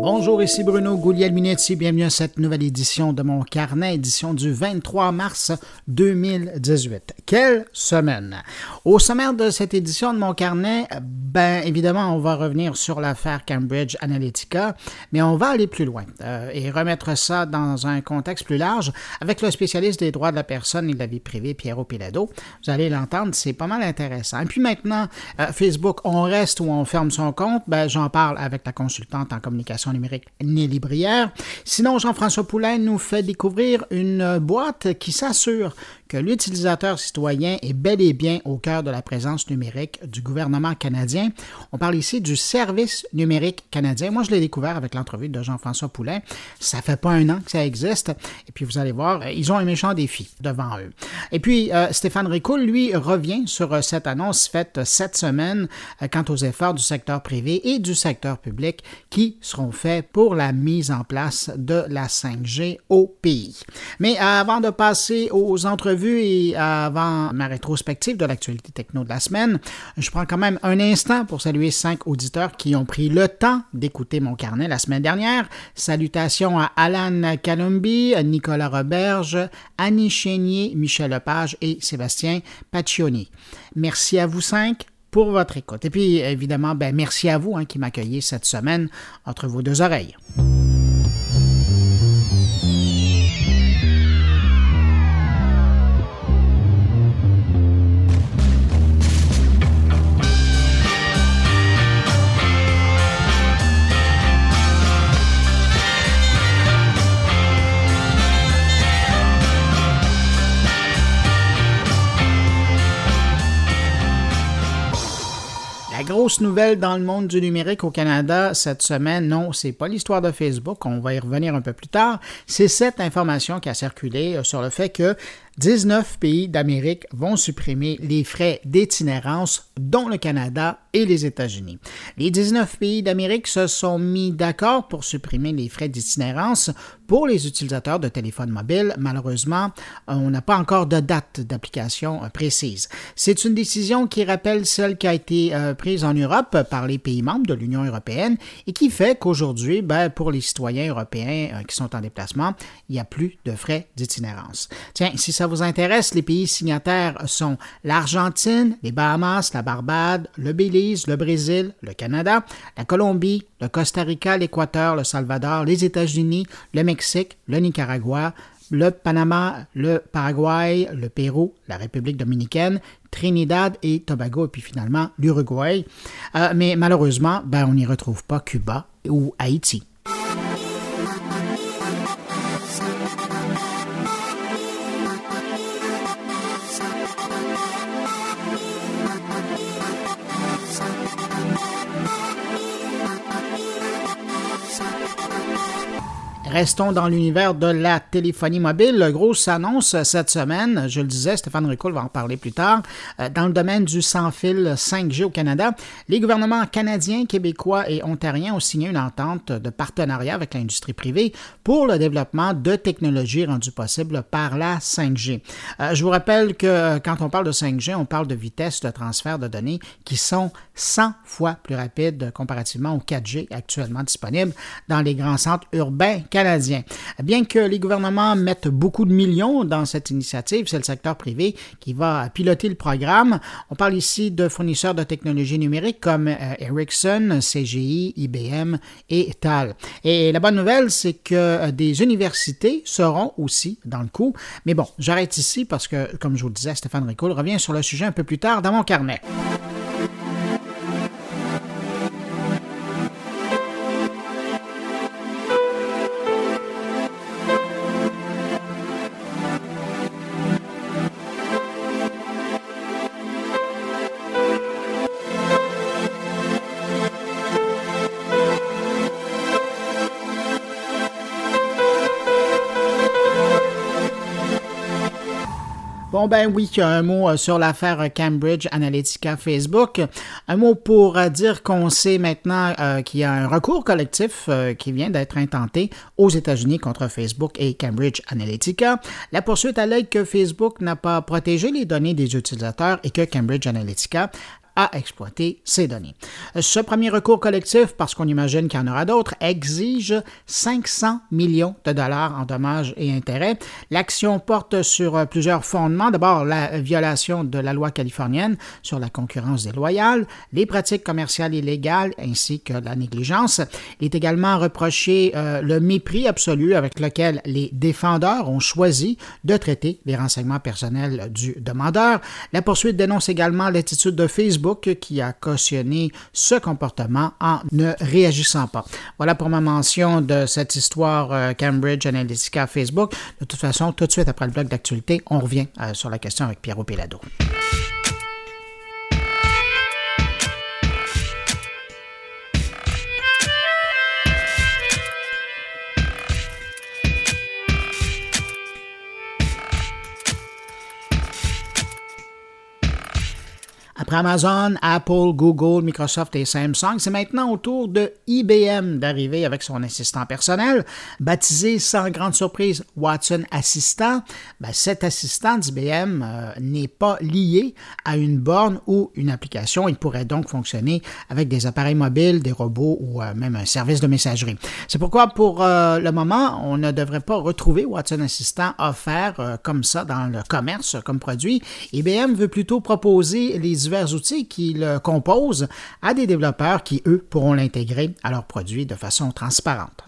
Bonjour, ici Bruno Gouliel-Minetti. Bienvenue à cette nouvelle édition de mon carnet, édition du 23 mars 2018. Quelle semaine! Au sommaire de cette édition de mon carnet, ben évidemment, on va revenir sur l'affaire Cambridge Analytica, mais on va aller plus loin euh, et remettre ça dans un contexte plus large avec le spécialiste des droits de la personne et de la vie privée, Piero Pilado. Vous allez l'entendre, c'est pas mal intéressant. Et puis maintenant, euh, Facebook, on reste ou on ferme son compte, ben, j'en parle avec la consultante en communication numérique Nelly Brière. Sinon, Jean-François Poulain nous fait découvrir une boîte qui s'assure que l'utilisateur citoyen est bel et bien au cœur de la présence numérique du gouvernement canadien. On parle ici du service numérique canadien. Moi, je l'ai découvert avec l'entrevue de Jean-François Poulain. Ça fait pas un an que ça existe. Et puis, vous allez voir, ils ont un méchant défi devant eux. Et puis, euh, Stéphane Ricoul, lui, revient sur euh, cette annonce faite cette semaine euh, quant aux efforts du secteur privé et du secteur public qui seront faits pour la mise en place de la 5G au pays. Mais avant de passer aux entrevues, vu et avant ma rétrospective de l'actualité techno de la semaine, je prends quand même un instant pour saluer cinq auditeurs qui ont pris le temps d'écouter mon carnet la semaine dernière. Salutations à Alan Calumbi, Nicolas Roberge, Annie Chénier, Michel Lepage et Sébastien Paccioni. Merci à vous cinq pour votre écoute. Et puis, évidemment, ben, merci à vous hein, qui m'accueillez cette semaine entre vos deux oreilles. Grosse nouvelle dans le monde du numérique au Canada cette semaine, non, c'est pas l'histoire de Facebook, on va y revenir un peu plus tard, c'est cette information qui a circulé euh, sur le fait que 19 pays d'Amérique vont supprimer les frais d'itinérance, dont le Canada et les États-Unis. Les 19 pays d'Amérique se sont mis d'accord pour supprimer les frais d'itinérance pour les utilisateurs de téléphones mobiles. Malheureusement, on n'a pas encore de date d'application euh, précise. C'est une décision qui rappelle celle qui a été euh, prise en Europe par les pays membres de l'Union européenne et qui fait qu'aujourd'hui, ben, pour les citoyens européens euh, qui sont en déplacement, il n'y a plus de frais d'itinérance. Tiens, si ça vous intéresse, les pays signataires sont l'Argentine, les Bahamas, la Barbade, le Belize, le Brésil, le Canada, la Colombie, le Costa Rica, l'Équateur, le Salvador, les États-Unis, le Mexique, le Nicaragua, le Panama, le Paraguay, le Pérou, la République dominicaine, Trinidad et Tobago, et puis finalement l'Uruguay. Euh, mais malheureusement, ben, on n'y retrouve pas Cuba ou Haïti. Restons dans l'univers de la téléphonie mobile. Grosse annonce cette semaine, je le disais, Stéphane Ricoul va en parler plus tard. Euh, dans le domaine du sans-fil 5G au Canada, les gouvernements canadiens, québécois et ontariens ont signé une entente de partenariat avec l'industrie privée pour le développement de technologies rendues possibles par la 5G. Euh, je vous rappelle que quand on parle de 5G, on parle de vitesse de transfert de données qui sont 100 fois plus rapides comparativement au 4G actuellement disponible dans les grands centres urbains Bien que les gouvernements mettent beaucoup de millions dans cette initiative, c'est le secteur privé qui va piloter le programme. On parle ici de fournisseurs de technologies numériques comme euh, Ericsson, CGI, IBM et TAL. Et la bonne nouvelle, c'est que euh, des universités seront aussi dans le coup. Mais bon, j'arrête ici parce que, comme je vous le disais, Stéphane Ricoul revient sur le sujet un peu plus tard dans mon carnet. Bon, ben oui, un mot euh, sur l'affaire Cambridge Analytica Facebook. Un mot pour euh, dire qu'on sait maintenant euh, qu'il y a un recours collectif qui vient d'être intenté aux États-Unis contre Facebook et Cambridge Analytica. La poursuite allègue que Facebook n'a pas protégé les données des utilisateurs et que Cambridge Analytica à exploiter ces données. Ce premier recours collectif, parce qu'on imagine qu'il y en aura d'autres, exige 500 millions de dollars en dommages et intérêts. L'action porte sur plusieurs fondements. D'abord, la violation de la loi californienne sur la concurrence déloyale, les pratiques commerciales illégales ainsi que la négligence. Il est également reproché euh, le mépris absolu avec lequel les défendeurs ont choisi de traiter les renseignements personnels du demandeur. La poursuite dénonce également l'attitude de Facebook qui a cautionné ce comportement en ne réagissant pas. Voilà pour ma mention de cette histoire euh, Cambridge Analytica Facebook. De toute façon, tout de suite après le bloc d'actualité, on revient euh, sur la question avec Pierrot Pelado. Après Amazon, Apple, Google, Microsoft et Samsung, c'est maintenant au tour de IBM d'arriver avec son assistant personnel, baptisé sans grande surprise Watson Assistant. Ben, cet assistant d'IBM euh, n'est pas lié à une borne ou une application. Il pourrait donc fonctionner avec des appareils mobiles, des robots ou euh, même un service de messagerie. C'est pourquoi pour euh, le moment, on ne devrait pas retrouver Watson Assistant offert comme ça dans le commerce comme produit. IBM veut plutôt proposer les divers outils qui le composent à des développeurs qui, eux, pourront l'intégrer à leurs produits de façon transparente.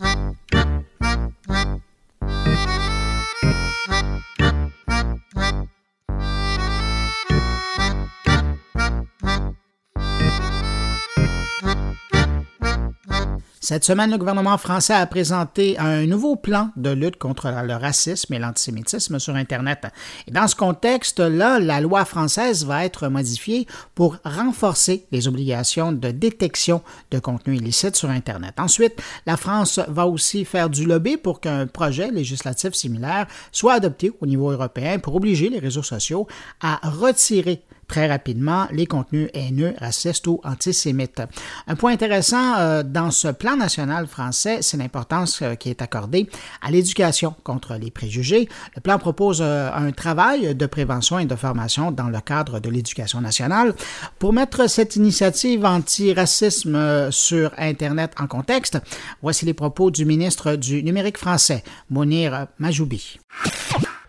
Cette semaine, le gouvernement français a présenté un nouveau plan de lutte contre le racisme et l'antisémitisme sur Internet. Et dans ce contexte-là, la loi française va être modifiée pour renforcer les obligations de détection de contenu illicite sur Internet. Ensuite, la France va aussi faire du lobby pour qu'un projet législatif similaire soit adopté au niveau européen pour obliger les réseaux sociaux à retirer très rapidement les contenus haineux, racistes ou antisémites. Un point intéressant euh, dans ce plan national français, c'est l'importance euh, qui est accordée à l'éducation contre les préjugés. Le plan propose euh, un travail de prévention et de formation dans le cadre de l'éducation nationale. Pour mettre cette initiative anti-racisme sur Internet en contexte, voici les propos du ministre du numérique français, Monir Majoubi.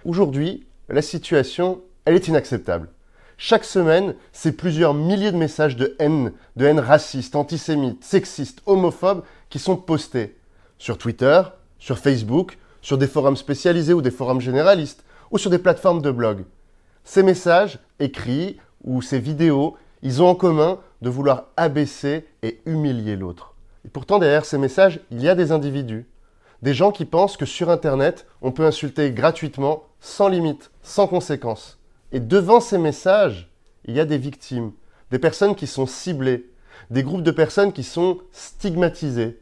Aujourd'hui, la situation, elle est inacceptable. Chaque semaine, c'est plusieurs milliers de messages de haine, de haine raciste, antisémite, sexiste, homophobe qui sont postés sur Twitter, sur Facebook, sur des forums spécialisés ou des forums généralistes, ou sur des plateformes de blog. Ces messages, écrits, ou ces vidéos, ils ont en commun de vouloir abaisser et humilier l'autre. Et pourtant, derrière ces messages, il y a des individus. Des gens qui pensent que sur Internet, on peut insulter gratuitement, sans limite, sans conséquence. Et devant ces messages, il y a des victimes, des personnes qui sont ciblées, des groupes de personnes qui sont stigmatisées.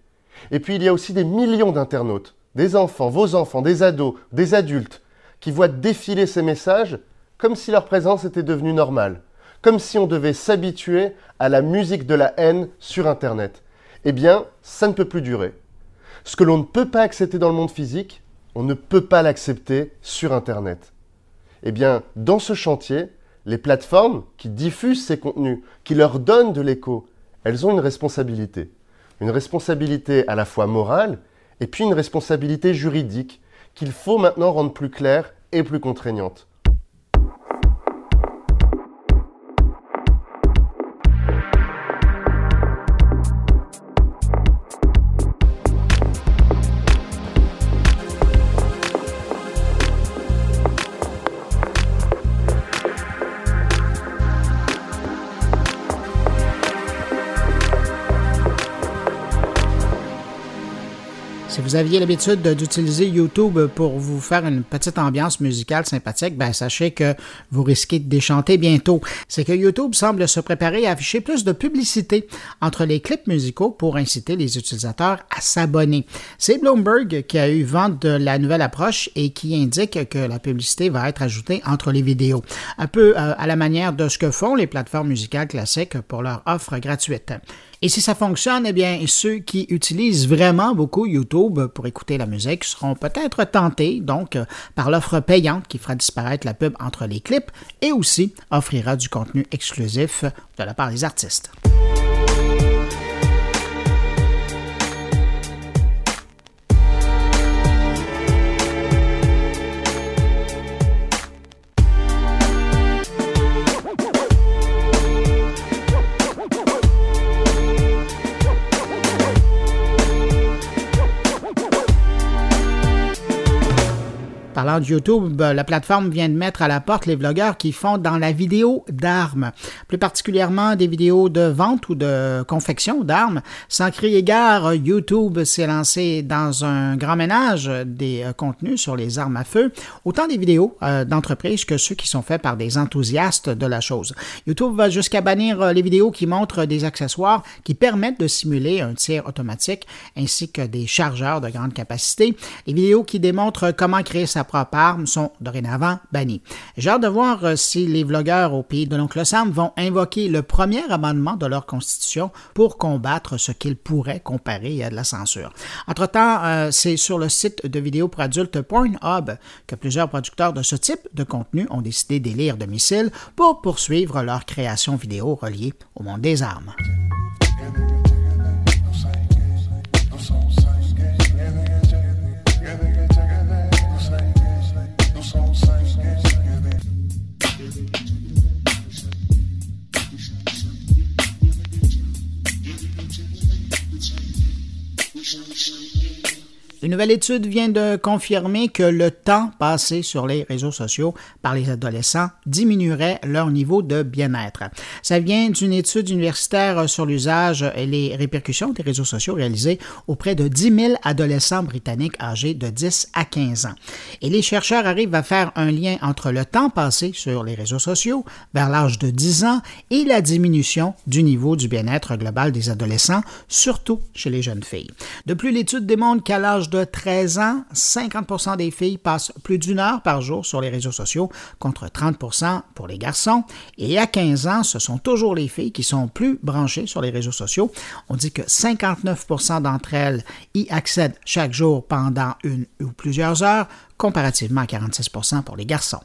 Et puis il y a aussi des millions d'internautes, des enfants, vos enfants, des ados, des adultes, qui voient défiler ces messages comme si leur présence était devenue normale, comme si on devait s'habituer à la musique de la haine sur Internet. Eh bien, ça ne peut plus durer. Ce que l'on ne peut pas accepter dans le monde physique, on ne peut pas l'accepter sur Internet. Eh bien, dans ce chantier, les plateformes qui diffusent ces contenus, qui leur donnent de l'écho, elles ont une responsabilité. Une responsabilité à la fois morale et puis une responsabilité juridique qu'il faut maintenant rendre plus claire et plus contraignante. Vous aviez l'habitude d'utiliser YouTube pour vous faire une petite ambiance musicale sympathique, ben sachez que vous risquez de déchanter bientôt. C'est que YouTube semble se préparer à afficher plus de publicité entre les clips musicaux pour inciter les utilisateurs à s'abonner. C'est Bloomberg qui a eu vent de la nouvelle approche et qui indique que la publicité va être ajoutée entre les vidéos, un peu euh, à la manière de ce que font les plateformes musicales classiques pour leur offre gratuite. Et si ça fonctionne, eh bien, ceux qui utilisent vraiment beaucoup YouTube pour écouter la musique seront peut-être tentés, donc, par l'offre payante qui fera disparaître la pub entre les clips et aussi offrira du contenu exclusif de la part des artistes. Parlant de YouTube, la plateforme vient de mettre à la porte les vlogueurs qui font dans la vidéo d'armes, plus particulièrement des vidéos de vente ou de confection d'armes. Sans crier gare, YouTube s'est lancé dans un grand ménage des euh, contenus sur les armes à feu, autant des vidéos euh, d'entreprise que ceux qui sont faits par des enthousiastes de la chose. YouTube va jusqu'à bannir euh, les vidéos qui montrent des accessoires qui permettent de simuler un tir automatique ainsi que des chargeurs de grande capacité, les vidéos qui démontrent comment créer sa propres armes sont dorénavant bannies. J'ai hâte de voir euh, si les vlogueurs au pays de l'oncle Sam vont invoquer le premier amendement de leur constitution pour combattre ce qu'ils pourraient comparer à de la censure. Entre-temps, euh, c'est sur le site de vidéos pour adultes Pornhub que plusieurs producteurs de ce type de contenu ont décidé d'élire domicile pour poursuivre leur création vidéo reliée au monde des armes. Thank you. Une nouvelle étude vient de confirmer que le temps passé sur les réseaux sociaux par les adolescents diminuerait leur niveau de bien-être. Ça vient d'une étude universitaire sur l'usage et les répercussions des réseaux sociaux réalisée auprès de 10 000 adolescents britanniques âgés de 10 à 15 ans. Et les chercheurs arrivent à faire un lien entre le temps passé sur les réseaux sociaux vers l'âge de 10 ans et la diminution du niveau du bien-être global des adolescents, surtout chez les jeunes filles. De plus, l'étude démontre qu'à l'âge de 13 ans, 50% des filles passent plus d'une heure par jour sur les réseaux sociaux contre 30% pour les garçons. Et à 15 ans, ce sont toujours les filles qui sont plus branchées sur les réseaux sociaux. On dit que 59% d'entre elles y accèdent chaque jour pendant une ou plusieurs heures, comparativement à 46% pour les garçons.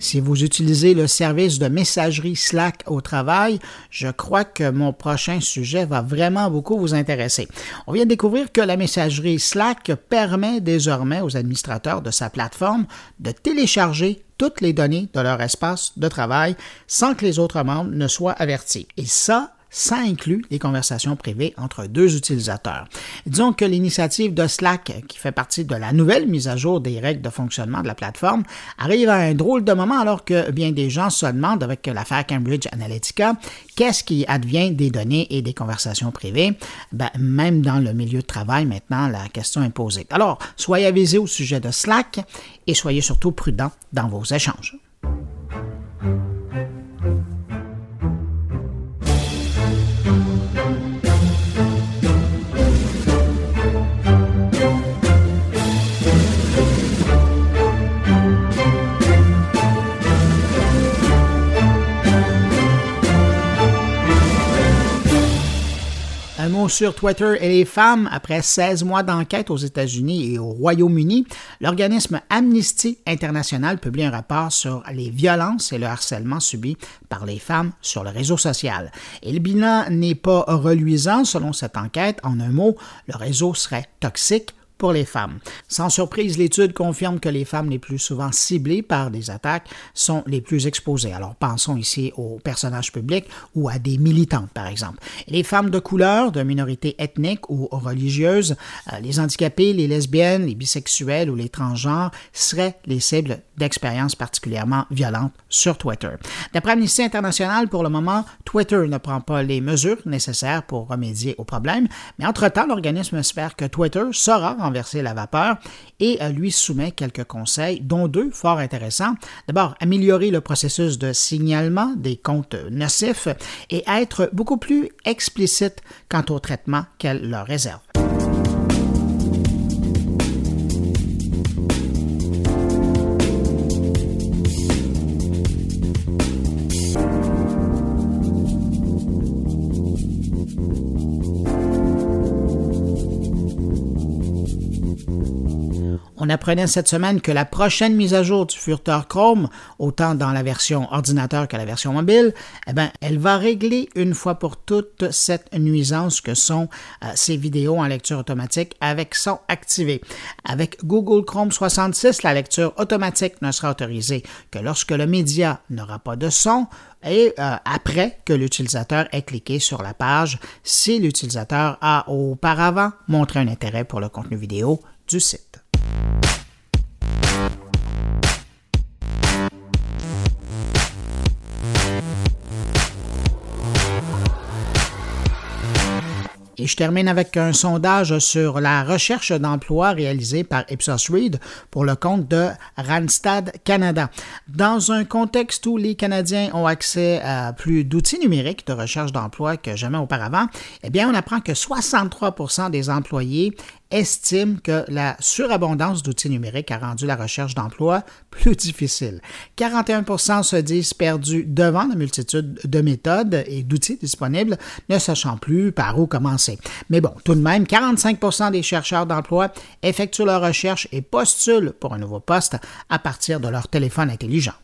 Si vous utilisez le service de messagerie Slack au travail, je crois que mon prochain sujet va vraiment beaucoup vous intéresser. On vient de découvrir que la messagerie Slack permet désormais aux administrateurs de sa plateforme de télécharger toutes les données de leur espace de travail sans que les autres membres ne soient avertis. Et ça, ça inclut les conversations privées entre deux utilisateurs. Disons que l'initiative de Slack, qui fait partie de la nouvelle mise à jour des règles de fonctionnement de la plateforme, arrive à un drôle de moment alors que bien des gens se demandent avec l'affaire Cambridge Analytica qu'est-ce qui advient des données et des conversations privées? Ben, même dans le milieu de travail, maintenant, la question est posée. Alors, soyez avisés au sujet de Slack et soyez surtout prudents dans vos échanges. Sur Twitter et les femmes, après 16 mois d'enquête aux États-Unis et au Royaume-Uni, l'organisme Amnesty International publie un rapport sur les violences et le harcèlement subis par les femmes sur le réseau social. Et le bilan n'est pas reluisant selon cette enquête. En un mot, le réseau serait toxique, pour les femmes. Sans surprise, l'étude confirme que les femmes les plus souvent ciblées par des attaques sont les plus exposées. Alors pensons ici aux personnages publics ou à des militantes, par exemple. Les femmes de couleur, de minorités ethniques ou religieuses, euh, les handicapés, les lesbiennes, les bisexuels ou les transgenres seraient les cibles d'expériences particulièrement violentes sur Twitter. D'après Amnesty International, pour le moment, Twitter ne prend pas les mesures nécessaires pour remédier au problème, mais entre-temps, l'organisme espère que Twitter sera renverser la vapeur et lui soumet quelques conseils, dont deux fort intéressants. D'abord, améliorer le processus de signalement des comptes nocifs et être beaucoup plus explicite quant au traitement qu'elle leur réserve. On apprenait cette semaine que la prochaine mise à jour du furteur Chrome, autant dans la version ordinateur que la version mobile, eh ben, elle va régler une fois pour toutes cette nuisance que sont euh, ces vidéos en lecture automatique avec son activé. Avec Google Chrome 66, la lecture automatique ne sera autorisée que lorsque le média n'aura pas de son, et euh, après que l'utilisateur ait cliqué sur la page si l'utilisateur a auparavant montré un intérêt pour le contenu vidéo du site. Et je termine avec un sondage sur la recherche d'emploi réalisé par Ipsos Reid pour le compte de Randstad Canada. Dans un contexte où les Canadiens ont accès à plus d'outils numériques de recherche d'emploi que jamais auparavant, eh bien, on apprend que 63% des employés estime que la surabondance d'outils numériques a rendu la recherche d'emploi plus difficile. 41% se disent perdus devant la multitude de méthodes et d'outils disponibles, ne sachant plus par où commencer. Mais bon, tout de même, 45% des chercheurs d'emploi effectuent leur recherche et postulent pour un nouveau poste à partir de leur téléphone intelligent.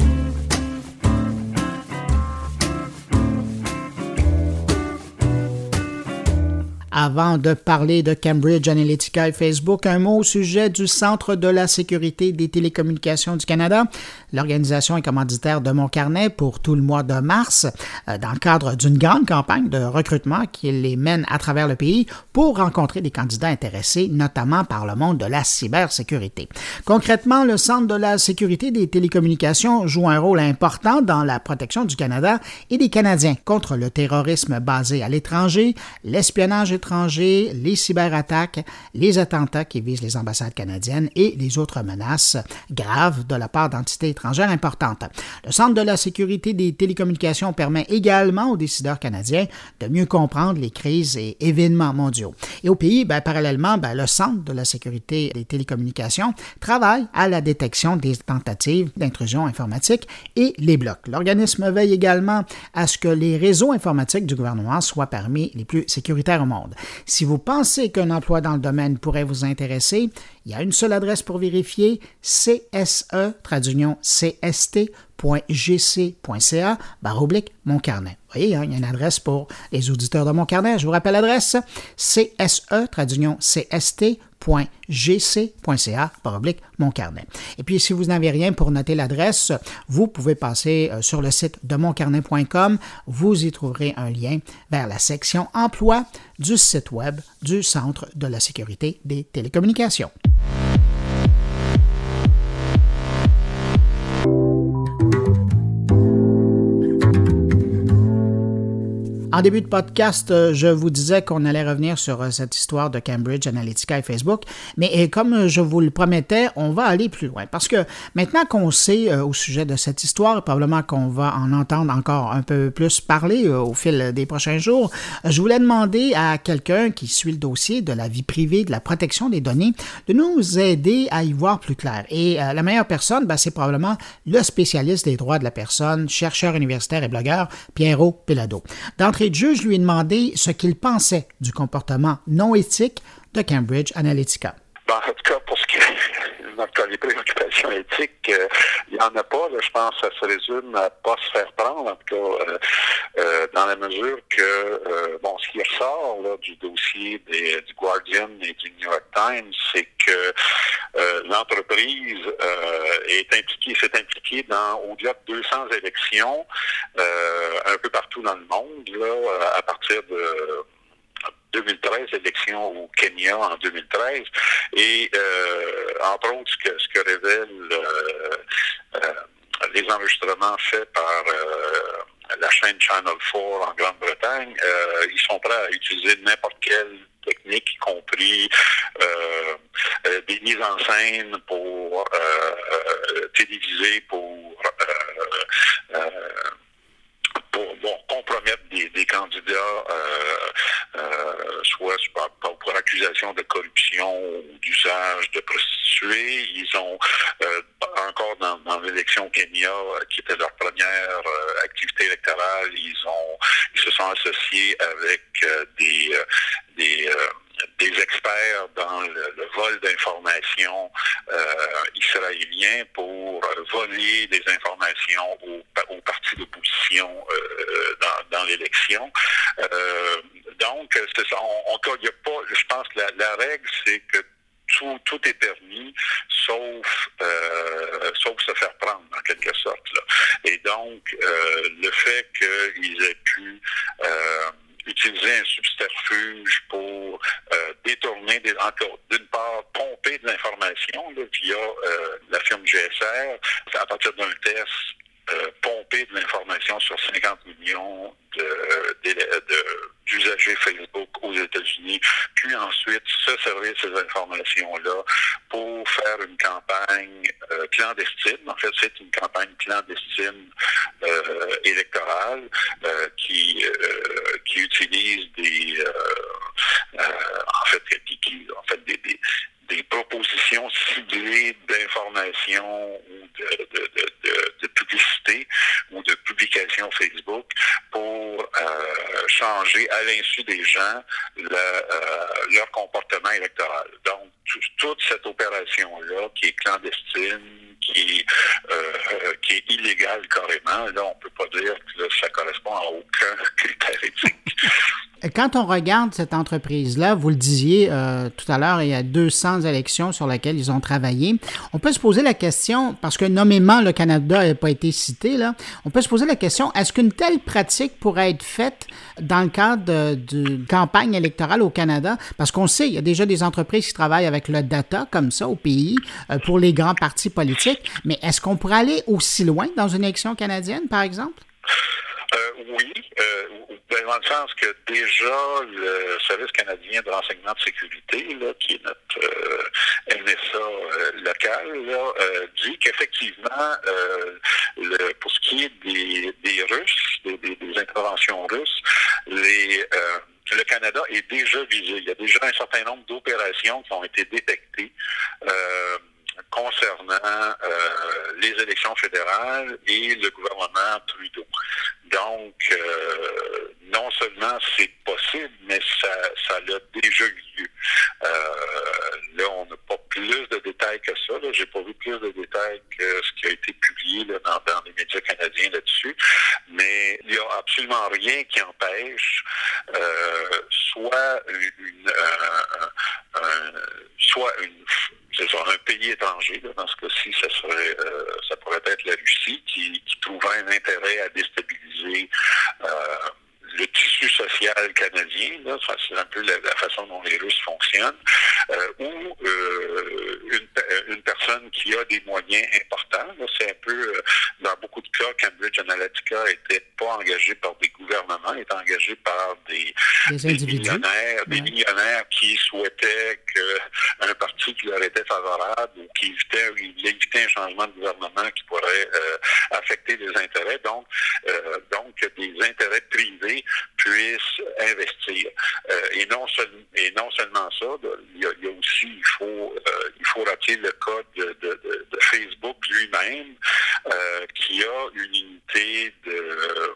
Avant de parler de Cambridge Analytica et Facebook, un mot au sujet du Centre de la sécurité des télécommunications du Canada. L'organisation est commanditaire de mon carnet pour tout le mois de mars euh, dans le cadre d'une grande campagne de recrutement qui les mène à travers le pays pour rencontrer des candidats intéressés, notamment par le monde de la cybersécurité. Concrètement, le Centre de la sécurité des télécommunications joue un rôle important dans la protection du Canada et des Canadiens contre le terrorisme basé à l'étranger, l'espionnage étranger, les cyberattaques, les attentats qui visent les ambassades canadiennes et les autres menaces graves de la part d'entités étrangères importantes. Le Centre de la sécurité des télécommunications permet également aux décideurs canadiens de mieux comprendre les crises et événements mondiaux. Et au pays, ben, parallèlement, ben, le Centre de la sécurité des télécommunications travaille à la détection des tentatives d'intrusion informatique et les blocs. L'organisme veille également à ce que les réseaux informatiques du gouvernement soient parmi les plus sécuritaires au monde. Si vous pensez qu'un emploi dans le domaine pourrait vous intéresser, il y a une seule adresse pour vérifier, CSE, traduction cst.gc.ca, barre oblique, mon carnet. Vous voyez, hein, il y a une adresse pour les auditeurs de mon carnet. Je vous rappelle l'adresse, CSE, traduction cst gc.ca oblique mon carnet. Et puis, si vous n'avez rien pour noter l'adresse, vous pouvez passer euh, sur le site de moncarnet.com. Vous y trouverez un lien vers la section emploi du site web du Centre de la sécurité des télécommunications. En début de podcast, euh, je vous disais qu'on allait revenir sur euh, cette histoire de Cambridge Analytica et Facebook, mais euh, comme je vous le promettais, on va aller plus loin parce que maintenant qu'on sait au sujet de cette histoire, probablement qu'on va en entendre encore un peu plus parler au fil des prochains jours, je voulais demander à quelqu'un qui suit le dossier de la vie privée, de la protection des données, de nous aider à y voir plus clair. Et la meilleure personne, ben, c'est probablement le spécialiste des droits de la personne, chercheur universitaire et blogueur, Piero Pelado. D'entrée de je lui ai demandé ce qu'il pensait du comportement non éthique de Cambridge Analytica. Ben, est les préoccupations éthiques, euh, il n'y en a pas. je pense que ça se résume à ne pas se faire prendre, en tout cas, euh, euh, dans la mesure que, bon, ce qui ressort du dossier du Guardian et du New York Times, c'est que l'entreprise est impliquée, s'est impliquée dans au-delà de 200 élections un peu partout dans le monde, là, à partir de 2013, élection au Kenya en 2013. Et euh, entre autres, ce que, ce que révèlent euh, euh, les enregistrements faits par la chaîne Channel 4 en Grande-Bretagne, ils sont prêts à utiliser n'importe quelle technique, y compris des mises en scène pour téléviser, pour pour compromettre des, candidats, soit pour, accusation de corruption ou d'usage de prostituées. Ils ont euh, encore dans, l'élection au Kenya, qui était leur première activité électorale, ils ont ils se sont associés avec des des experts dans le, vol d'informations euh, israéliens pour voler des informations aux, partis d'opposition euh, dans, l'élection. Euh, donc, c'est ça. On, il y a pas, je pense que la, règle, c'est que tout, tout, est permis, sauf, euh, sauf se faire prendre, en quelque sorte. Là. Et donc, euh, le fait qu'ils aient pu euh, utiliser un subterfuge pour euh, détourner, des, encore d'une part, pomper de l'information via euh, la firme GSR à partir d'un test euh, pomper de l'information sur 50 millions d'usagers de, Facebook aux États-Unis, puis ensuite se servir de ces informations-là pour faire une campagne euh, clandestine. En fait, c'est une campagne clandestine euh, électorale qui, qui utilise des en fait, qui, en fait des, des des propositions ciblées d'information ou de, de, de, de, publicité ou de publication Facebook pour euh, changer à l'insu des gens le, euh, leur comportement électoral. Donc, toute cette opération-là qui est clandestine, qui, euh, qui est illégale carrément, là, on peut pas dire que ça correspond à aucun critère éthique. Quand on regarde cette entreprise-là, vous le disiez euh, tout à l'heure, il y a 200 élections sur lesquelles ils ont travaillé. On peut se poser la question, parce que nommément le Canada n'a pas été cité, là, on peut se poser la question, est-ce qu'une telle pratique pourrait être faite dans le cadre d'une campagne électorale au Canada? Parce qu'on sait, il y a déjà des entreprises qui travaillent avec le data comme ça au pays euh, pour les grands partis politiques, mais est-ce qu'on pourrait aller aussi loin dans une élection canadienne, par exemple? Euh, oui, euh, dans le sens que déjà le Service canadien de renseignement de sécurité, qui est notre NSA euh, local, dit qu'effectivement, pour ce qui est des, Russes, des, interventions russes, le Canada est déjà visé. Il y a déjà un certain nombre d'opérations qui ont été détectées concernant les élections fédérales et le gouvernement Trudeau. Donc, euh, non seulement c'est possible, mais ça, ça a déjà eu lieu. Euh, là, on n'a pas plus de détails que ça. Je n'ai pas vu plus de détails que ce qui a été publié dans, les médias canadiens là-dessus. Mais il n'y a absolument rien qui empêche euh, soit un pays étranger, dans ce cas-ci, ça ça pourrait être la Russie qui, qui trouverait un intérêt à déstabiliser euh, le tissu social canadien, c'est un peu la, façon dont les Russes fonctionnent, euh, ou euh, une, une, personne qui a des moyens importants. C'est un peu, euh, dans beaucoup de cas, Cambridge Analytica n'était pas engagé par des gouvernements, était engagé par des, des, millionnaires, des millionnaires qui souhaitaient qu'un parti qui leur était favorable ou qui évitait, il évitait un changement de gouvernement qui pourrait euh, affecter les intérêts. Donc, euh, donc des intérêts privés puissent investir. Euh, et, non et non seulement ça, il y a, aussi, il faut, euh, il faut rappeler le cas de, de, de Facebook lui-même, euh, qui a une unité de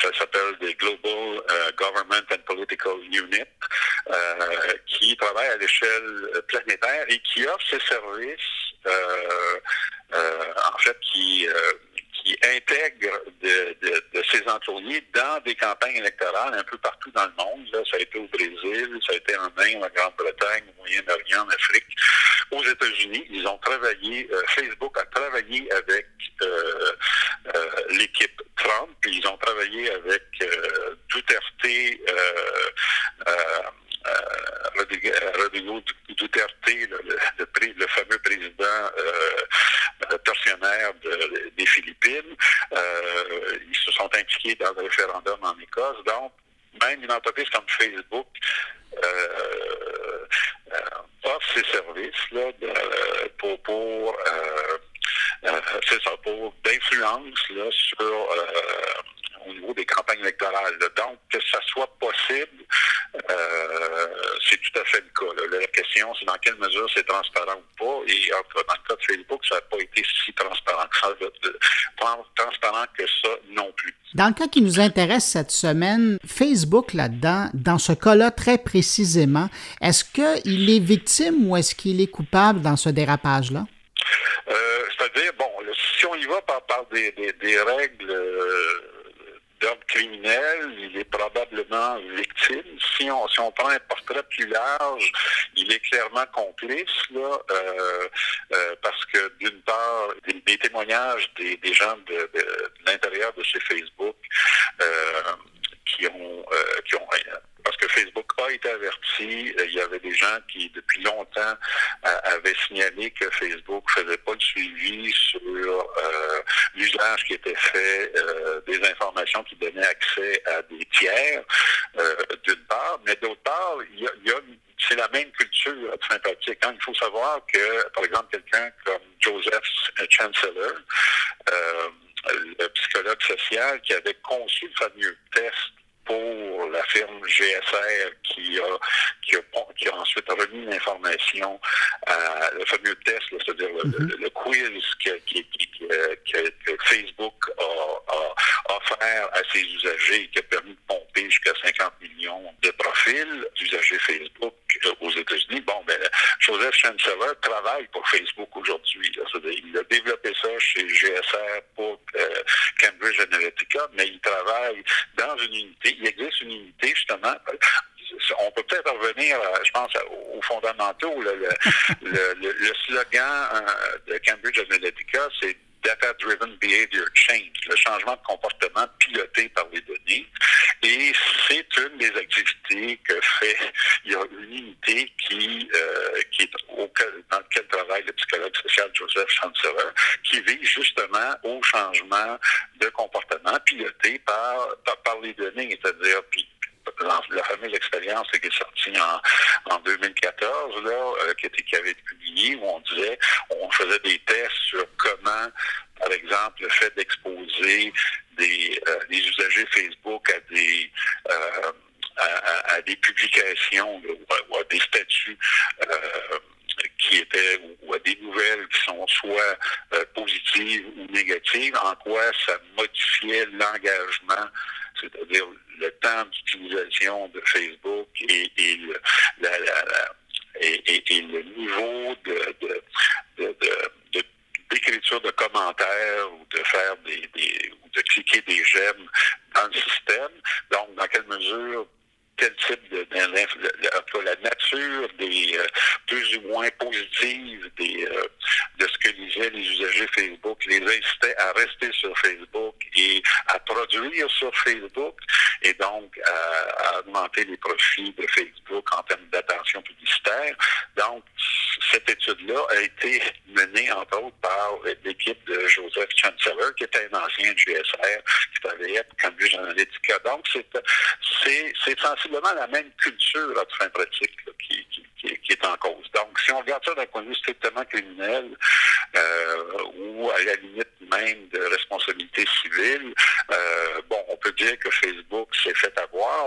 ça s'appelle des Global Government and Political Unit, qui travaille à l'échelle planétaire et qui offre ses services, en fait, qui qui intègre de, de, de, ces employés dans des campagnes électorales un peu partout dans le monde. Là, ça a été au Brésil, ça a été en Inde, en Grande-Bretagne, au Moyen-Orient, en Afrique, aux États-Unis. Ils ont travaillé, euh, Facebook a travaillé avec euh, euh, l'équipe Trump, puis ils ont travaillé avec euh, Duterte, Rodrigo Duterte, le, fameux président euh, de, des Philippines. Euh, ils se sont impliqués dans le référendum en Écosse. Donc, même une entreprise comme Facebook offre ses services là, pour, pour c'est ça, pour d'influence sur au niveau des campagnes électorales. Donc, que ça soit possible, euh, c'est tout à fait le cas. La question, c'est dans quelle mesure c'est transparent ou pas. Et dans le cas de Facebook, ça n'a pas été si transparent transparent que ça non plus. Dans le cas qui nous intéresse cette semaine, Facebook là-dedans, dans ce cas-là très précisément, est-ce qu'il est victime ou est-ce qu'il est coupable dans ce dérapage-là? Euh, c'est-à-dire, bon, si on y va par, des, règles euh, d'ordre criminel, il est probablement victime. Si on, si on prend un portrait plus large, il est clairement complice, là, euh, euh, parce que d'une part, des, témoignages des, gens de, l'intérieur de chez Facebook qui ont, qui ont parce que Facebook a été averti. Il y avait des gens qui, depuis longtemps, avaient signalé que Facebook faisait pas le suivi sur l'usage qui était fait des informations qui donnaient accès à des tiers, d'une part, mais d'autre part, il y a, c'est la même culture sympathique. Hein. Il faut savoir que, par exemple, quelqu'un comme Joseph Chancellor, le psychologue social qui avait conçu le fameux test pour la firme GSR qui a, qui a, qui a ensuite remis l'information à le fameux test, c'est-à-dire le, le, quiz que, qui, que, que Facebook a, a, offert à ses usagers qui a permis de pomper jusqu'à 50 millions de profils d'usagers Facebook euh, aux États-Unis. Bon, ben, Joseph Chancellor travaille pour Facebook aujourd'hui. Il a développé ça chez GSR pour euh, Cambridge Analytica, mais il travaille dans une unité il existe une unité, justement. On peut peut-être revenir, je pense, fondamentaux. Le, le, slogan euh, de Cambridge Analytica, c'est Data-Driven Behavior Change, le changement de comportement piloté par les données. Et c'est une des activités que fait, il y a une unité qui, euh, qui est au, dans laquelle travaille le psychologue social Joseph Chancellor, qui vise justement au changement de comportement piloté par, par, les données, c'est-à-dire, puis la fameuse expérience qui est sortie en, en 2014, là, euh, qui, était, qui avait été publiée, où on disait, on faisait des tests sur comment, par exemple, le fait d'exposer des, euh, des usagers Facebook à des euh, à, des publications ou, à, des statuts qui étaient ou à des nouvelles qui sont soit positives ou négatives, en quoi ça modifiait l'engagement, c'est-à-dire le temps d'utilisation de Facebook et, et, le, la, la, et, et, le niveau de, de, de, de d'écriture de commentaires ou de faire des, des, ou de cliquer des j'aime dans le système. Donc, dans quelle mesure quel type de, de, la nature des euh, plus ou moins positives des, euh, de ce que disaient les usagers Facebook les incitait à rester sur Facebook et à produire sur Facebook et donc à, augmenter les profits de Facebook en termes d'attention publicitaire. Donc, cette étude-là a été menée, entre autres, par l'équipe de Joseph Chancellor, qui était un ancien GSR, qui travaillait pour Cambridge Analytica. Donc, c'est sensiblement la même culture à fin pratique qui, qui, qui, est en cause. Donc, si on regarde ça d'un point de vue strictement criminel, euh, ou à la limite même de responsabilité civile, euh, bon, on peut dire que Facebook s'est fait avoir,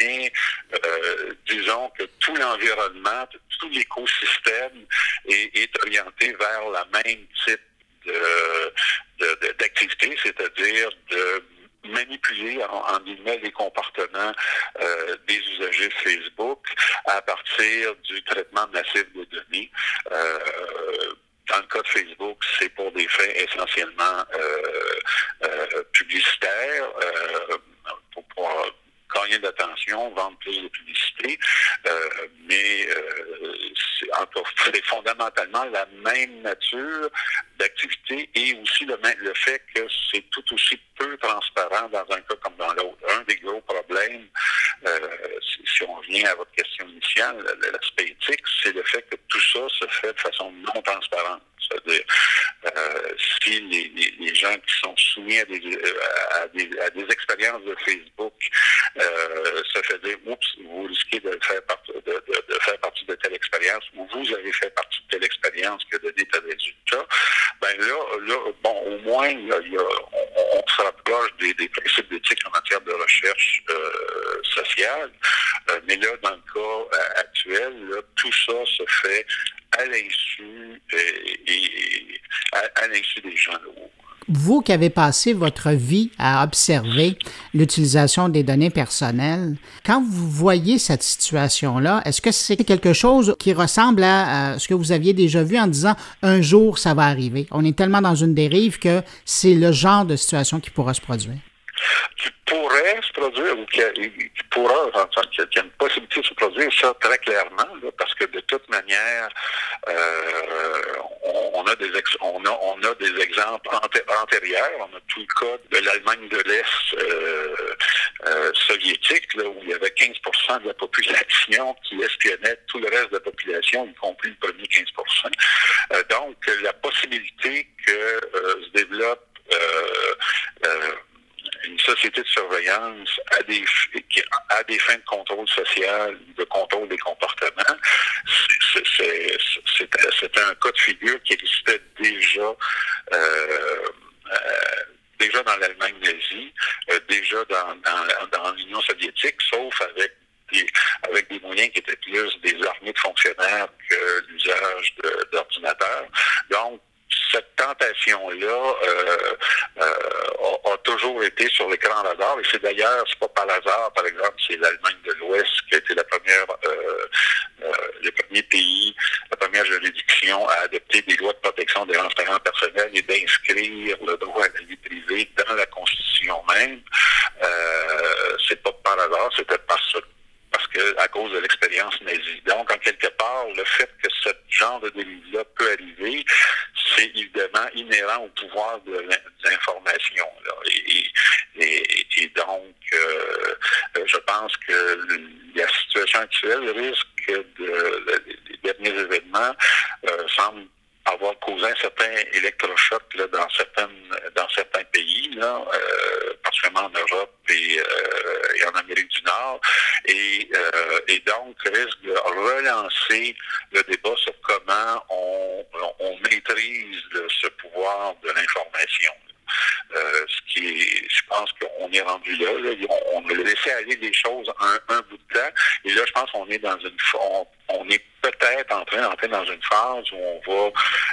mais euh, disons que tout l'environnement, tout l'écosystème est, est, orienté vers la même type d'activité, de, c'est-à-dire de manipuler en, en les comportements euh, des usagers Facebook à partir du traitement massif de données. Euh, dans le cas de Facebook, c'est pour des fins essentiellement euh, publicitaires, pour, pour gagner d'attention, vendre plus de publicité, mais c'est fondamentalement la même nature d'activité et aussi le, fait que c'est tout aussi peu transparent dans un cas comme dans l'autre. Un des gros problèmes, euh, si, on revient à votre question initiale, l'aspect éthique, c'est le fait que tout ça se fait de façon non transparente. C'est-à-dire, euh, si les, gens qui sont soumis à des, à des, expériences de Facebook euh, se fait dire, oups, vous risquez de faire, partie, de, faire partie de telle expérience, ou vous avez fait partie de telle expérience qui a donné tel résultat, ben là, là bon, au moins, a, on, se rapproche des, principes d'éthique en matière de recherche euh, sociale, euh, mais là, dans le cas euh, actuel, là, tout ça se fait à l'insu et, à, l'insu des gens. Vous qui avez passé votre vie à observer l'utilisation des données personnelles, quand vous voyez cette situation-là, est-ce que c'est quelque chose qui ressemble à, ce que vous aviez déjà vu en disant un jour ça va arriver? On est tellement dans une dérive que c'est le genre de situation qui pourra se produire qui pourrait se produire ou qui, pourra, qui, a une possibilité de se produire, ça très clairement, parce que de toute manière, euh, on, a des on, a, on a des exemples antérieurs. On a tout le cas de l'Allemagne de l'Est euh, euh, soviétique, où il y avait 15% de la population qui espionnait tout le reste de la population, y compris le premier 15% Donc, la possibilité que se développe société de surveillance à des, des fins de contrôle social, de contrôle des comportements, c'était un cas de figure qui existait déjà euh, euh, déjà dans l'Allemagne nazie, euh, déjà dans, dans, l'Union soviétique, sauf avec des, avec des moyens qui étaient plus des armées de fonctionnaires que l'usage d'ordinateurs. Donc, cette tentation-là euh, euh, a, toujours été sur l'écran radar. Et c'est d'ailleurs, c'est pas par hasard, par exemple, c'est l'Allemagne de l'Ouest qui a été la première, euh, le premier pays, la première juridiction à adopter des lois de protection des renseignements personnels et d'inscrire le droit à la vie privée dans la Constitution même. c'est pas par hasard, c'était parce parce que à cause de l'expérience nazie. Donc, en quelque part, le fait que ce genre de dérive-là peut arriver, c'est évidemment inhérent au pouvoir de l'information. Et, donc, euh, je pense que la situation actuelle risque de, les derniers événements euh, semblent avoir causé un certain électrochoc là, dans certaines dans certains pays, là, euh, particulièrement en Europe et, euh, et, en Amérique du Nord, et, euh, et donc risque de relancer le débat sur comment on, on maîtrise ce pouvoir de l'information. Euh, ce qui est, je pense qu'on est rendu là, On, a laissé aller des choses un, un bout de temps. Et là, je pense qu'on est dans une on, on est peut-être en train d'entrer dans une phase où on va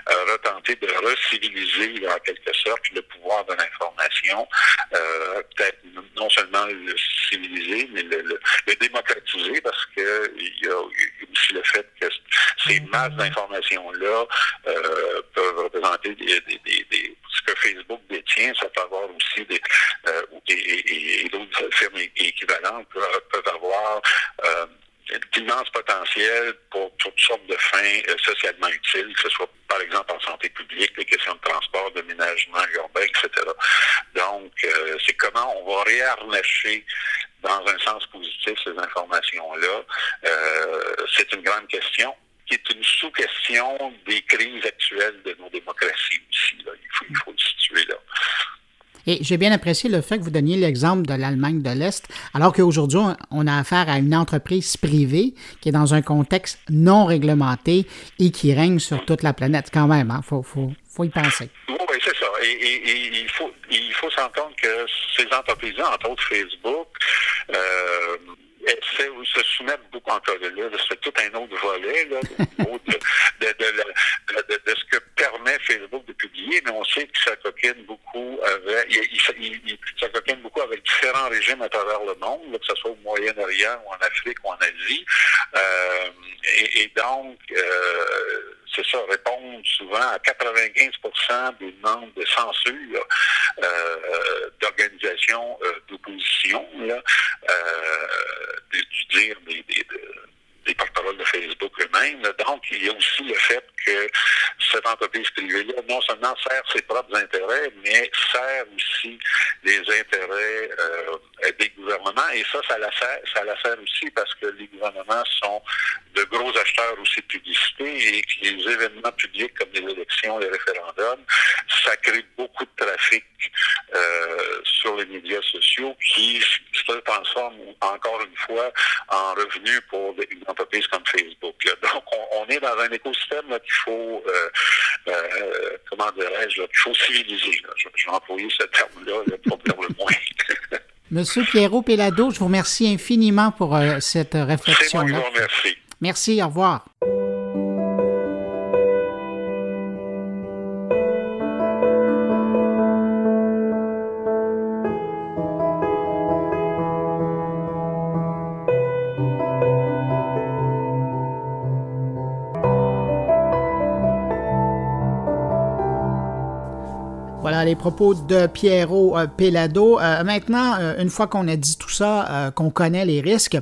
euh, retenter de reciviliser en quelque sorte le pouvoir de l'information, euh, peut-être non seulement le civiliser, mais le, démocratiser parce que il y, a aussi le fait que ces masses d'informations-là euh, peuvent représenter des, des, ce que Facebook détient, ça peut avoir aussi des et, d'autres firmes équivalentes peuvent, avoir d'immenses potentiel pour toutes sortes de fins euh, socialement utiles, que ce soit par exemple en santé publique, les questions de transport, de ménagement urbain, etc. Donc, euh, c'est comment on va réarnacher dans un sens positif ces informations-là. Euh, c'est une grande question qui est une sous-question des crises actuelles de nos démocraties aussi. Il, faut, il faut le situer là. Et j'ai bien apprécié le fait que vous donniez l'exemple de l'Allemagne de l'Est, alors qu'aujourd'hui, on a affaire à une entreprise privée qui est dans un contexte non réglementé et qui règne sur toute la planète quand même. Il hein. faut, y penser. Oui, c'est ça. Et, il faut, il que ces entreprises-là, entre autres Facebook, euh, se soumettre beaucoup encore là, c'est tout un autre volet de, de, de, ce que permet Facebook mais on sait que ça coquine beaucoup avec ça coquine beaucoup avec différents régimes à travers le monde, que ce soit au Moyen-Orient ou en Afrique ou en Asie. Euh, et, donc euh, c'est ça, répondre souvent à 95 des demandes de censure euh, d'organisations euh, d'opposition, de, dire des, des porte-paroles de Facebook eux-mêmes. Donc, il y a aussi le fait que cette entreprise privée-là, non seulement sert ses propres intérêts, mais sert aussi les intérêts euh, des gouvernements. Et ça, ça la, sert, ça la sert aussi parce que les gouvernements sont de gros acheteurs aussi de publicité et que les événements publics comme les élections, les référendums, ça crée beaucoup de trafic euh, sur les médias sociaux qui se transforme encore une fois en revenus pour une entreprise comme Facebook. Donc, on, est dans un écosystème qu'il faut, euh, euh, comment dirais-je, qu'il faut civiliser. Je, vais employer ce terme-là pour dire le moins. Monsieur Pierrot Pellado, je vous remercie infiniment pour cette réflexion-là. C'est moi qui vous remercie. Merci, au revoir. Propos de Pierrot euh, Pelado. Euh, maintenant, euh, une fois qu'on a dit tout ça, qu'on connaît les risques,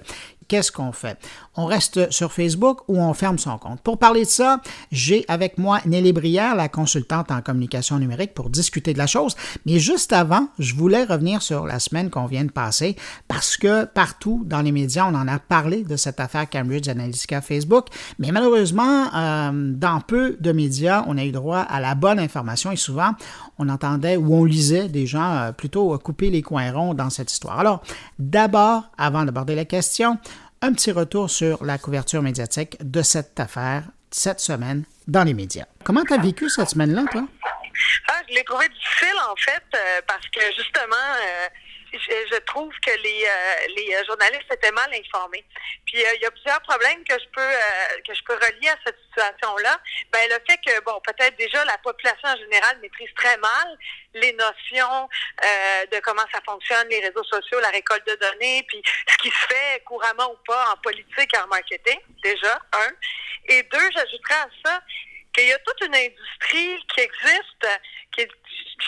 qu'est-ce qu'on fait? On reste sur Facebook ou on ferme son compte? Pour parler de ça, j'ai avec moi Nelly Brière, la consultante en communication numérique, pour discuter de la chose. Mais juste avant, je voulais revenir sur la semaine qu'on vient de passer parce que partout dans les médias, on en a parlé de cette affaire Cambridge Analytica Facebook. Mais malheureusement, euh, dans peu de médias, on a eu droit à la bonne information et souvent, on entendait ou on lisait des gens euh, plutôt couper les coins ronds dans cette histoire. Alors, d'abord, avant d'aborder la question, un petit retour sur la couverture médiatique de cette affaire cette semaine dans les médias. Comment tu vécu cette semaine-là, toi? Ah, je l'ai trouvé difficile, en fait, euh, parce que justement, euh, je, trouve que les, euh, les euh, journalistes étaient mal informés. Puis euh, il y a plusieurs problèmes que je peux que je peux relier à cette situation-là. Ben le fait que bon peut-être déjà la population en général maîtrise très mal les notions de comment ça fonctionne, les réseaux sociaux, la récolte de données, puis ce qui se fait couramment ou pas en politique et en marketing, déjà, un. Et deux, j'ajouterais à ça qu'il y a toute une industrie qui existe, qui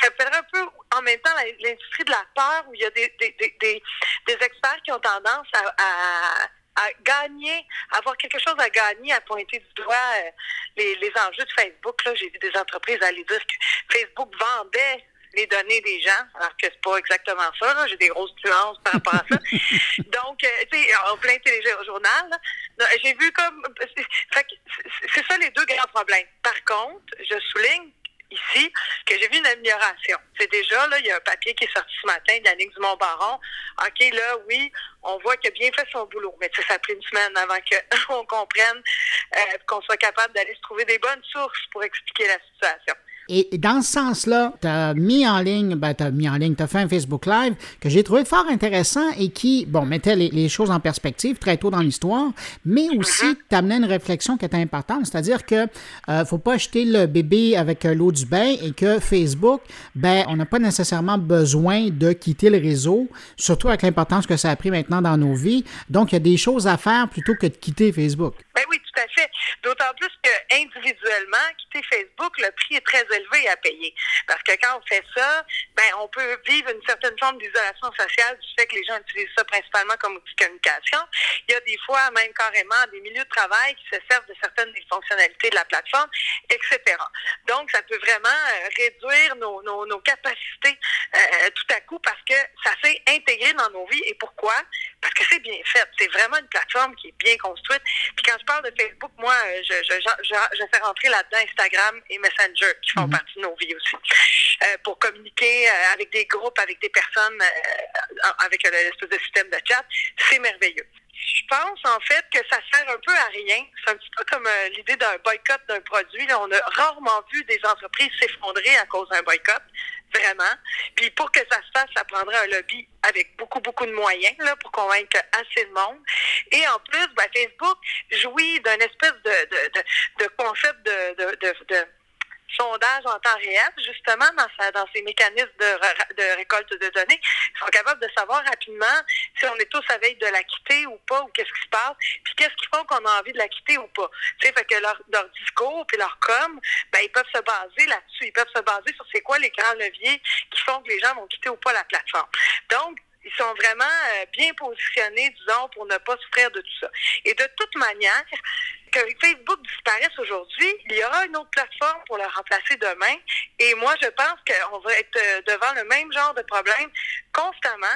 j'appellerais un peu en même temps l'industrie de la peur, où il y a des, des, des, des experts qui ont tendance à, à, gagner, à avoir quelque chose à gagner, à pointer du doigt euh, les, les enjeux de Facebook. Là, j'ai vu des entreprises aller dire que Facebook vendait les données des gens, alors que c'est pas exactement ça. J'ai des grosses nuances par rapport à ça. Donc, euh, tu sais, en plein téléjournal, j'ai vu comme... C'est ça les deux grands problèmes. Par contre, je souligne ici que j'ai vu une amélioration. C'est déjà, là, il y a un papier qui est sorti ce matin d'Annick Dumont-Baron. OK, là, oui, on voit qu'il a bien fait son boulot, mais ça a pris une semaine avant qu'on comprenne, euh, qu'on soit capable d'aller se trouver des bonnes sources pour expliquer la situation. Et dans ce sens-là, tu as mis en ligne, ben, tu as mis en ligne, tu as fait un Facebook Live que j'ai trouvé fort intéressant et qui, bon, mettait les, choses en perspective très tôt dans l'histoire, mais aussi mm-hmm. t'amenait une réflexion qui était importante, c'est-à-dire que euh, faut pas jeter le bébé avec euh, l'eau du bain et que Facebook, ben, on n'a pas nécessairement besoin de quitter le réseau, surtout avec l'importance que ça a pris maintenant dans nos vies. Donc, il y a des choses à faire plutôt que de quitter Facebook. Ben oui, tout à fait. D'autant plus que individuellement, quitter Facebook, le prix est très élevé à payer. Parce que quand on fait ça, ben on peut vivre une certaine forme d'isolation sociale du fait que les gens utilisent ça principalement comme outil de communication. Il y a des fois même carrément des milieux de travail qui se servent de certaines des fonctionnalités de la plateforme, etc. Donc, ça peut vraiment euh, réduire nos, capacités euh, tout à coup parce que ça s'est intégré dans nos vies. Et pourquoi? Parce que c'est bien fait. C'est vraiment une plateforme qui est bien construite. Puis quand je parle de Facebook, moi, euh, je, je, je, je fais rentrer là-dedans Instagram et Messenger qui font mhm. partie de nos vies aussi. Euh, pour communiquer euh, avec des groupes, avec des personnes, avec l'espèce de système de chat, c'est merveilleux. Je pense en fait que ça sert un peu à rien. C'est un petit peu comme l'idée d'un boycott d'un produit. on a rarement vu des entreprises s'effondrer à cause d'un boycott vraiment. Puis pour que ça se fasse, ça prendrait un lobby avec beaucoup, beaucoup de moyens là, pour convaincre assez de monde. Et en plus, ben, Facebook jouit d'un espèce de, de, de, de concept de, de, de sondage en temps réel, justement, dans, sa, dans ces mécanismes de, de, récolte de données. Ils sont capables de savoir rapidement si on est tous à veille de la quitter ou pas, ou qu'est-ce qui se passe, puis qu'est-ce qui font qu'on a envie de la quitter ou pas. Tu sais, fait que leur, leur discours puis leur com, ben, ils peuvent se baser là-dessus. Ils peuvent se baser sur c'est quoi les grands leviers qui font que les gens vont quitter ou pas la plateforme. Donc, ils sont vraiment euh, bien positionnés, disons, pour ne pas souffrir de tout ça. Et de toute manière, que Facebook disparaisse aujourd'hui, il y aura une autre plateforme pour le remplacer demain. Et moi, je pense qu'on va être euh, devant le même genre de problème constamment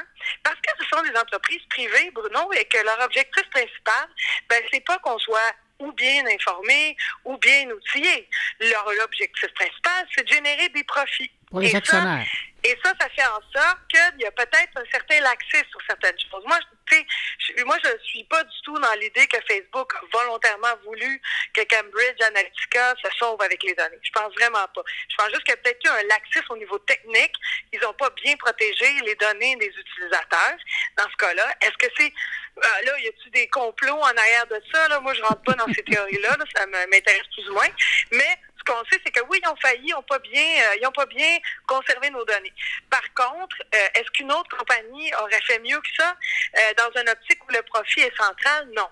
parce que ce sont des entreprises privées, Bruno, et que leur objectif principal, ben, c'est pas qu'on soit ou bien informé ou bien outillé. Leur objectif principal, c'est de générer des profits. Pour les actionnaires. et ça, ça fait en sorte qu'il y a peut-être un certain laxisme sur certaines choses. Moi, je, moi, je suis pas du tout dans l'idée que Facebook a volontairement voulu que Cambridge Analytica se sauve avec les données. Je pense vraiment pas. Je pense juste qu'il y a peut-être eu un laxisme au niveau technique. Ils n'ont pas bien protégé les données des utilisateurs. Dans ce cas-là, est-ce que c'est euh, là, y a-t-il des complots en arrière de ça? Là? Moi, je rentre pas dans ces théories-là. Là. Ça m'intéresse plus ou moins. Mais qu'on sait, c'est que oui, ils ont failli, ils n'ont pas bien, euh, ils ont pas bien conservé nos données. Par contre, euh, est-ce qu'une autre compagnie aurait fait mieux que ça? Euh, dans un optique où le profit est central? Non.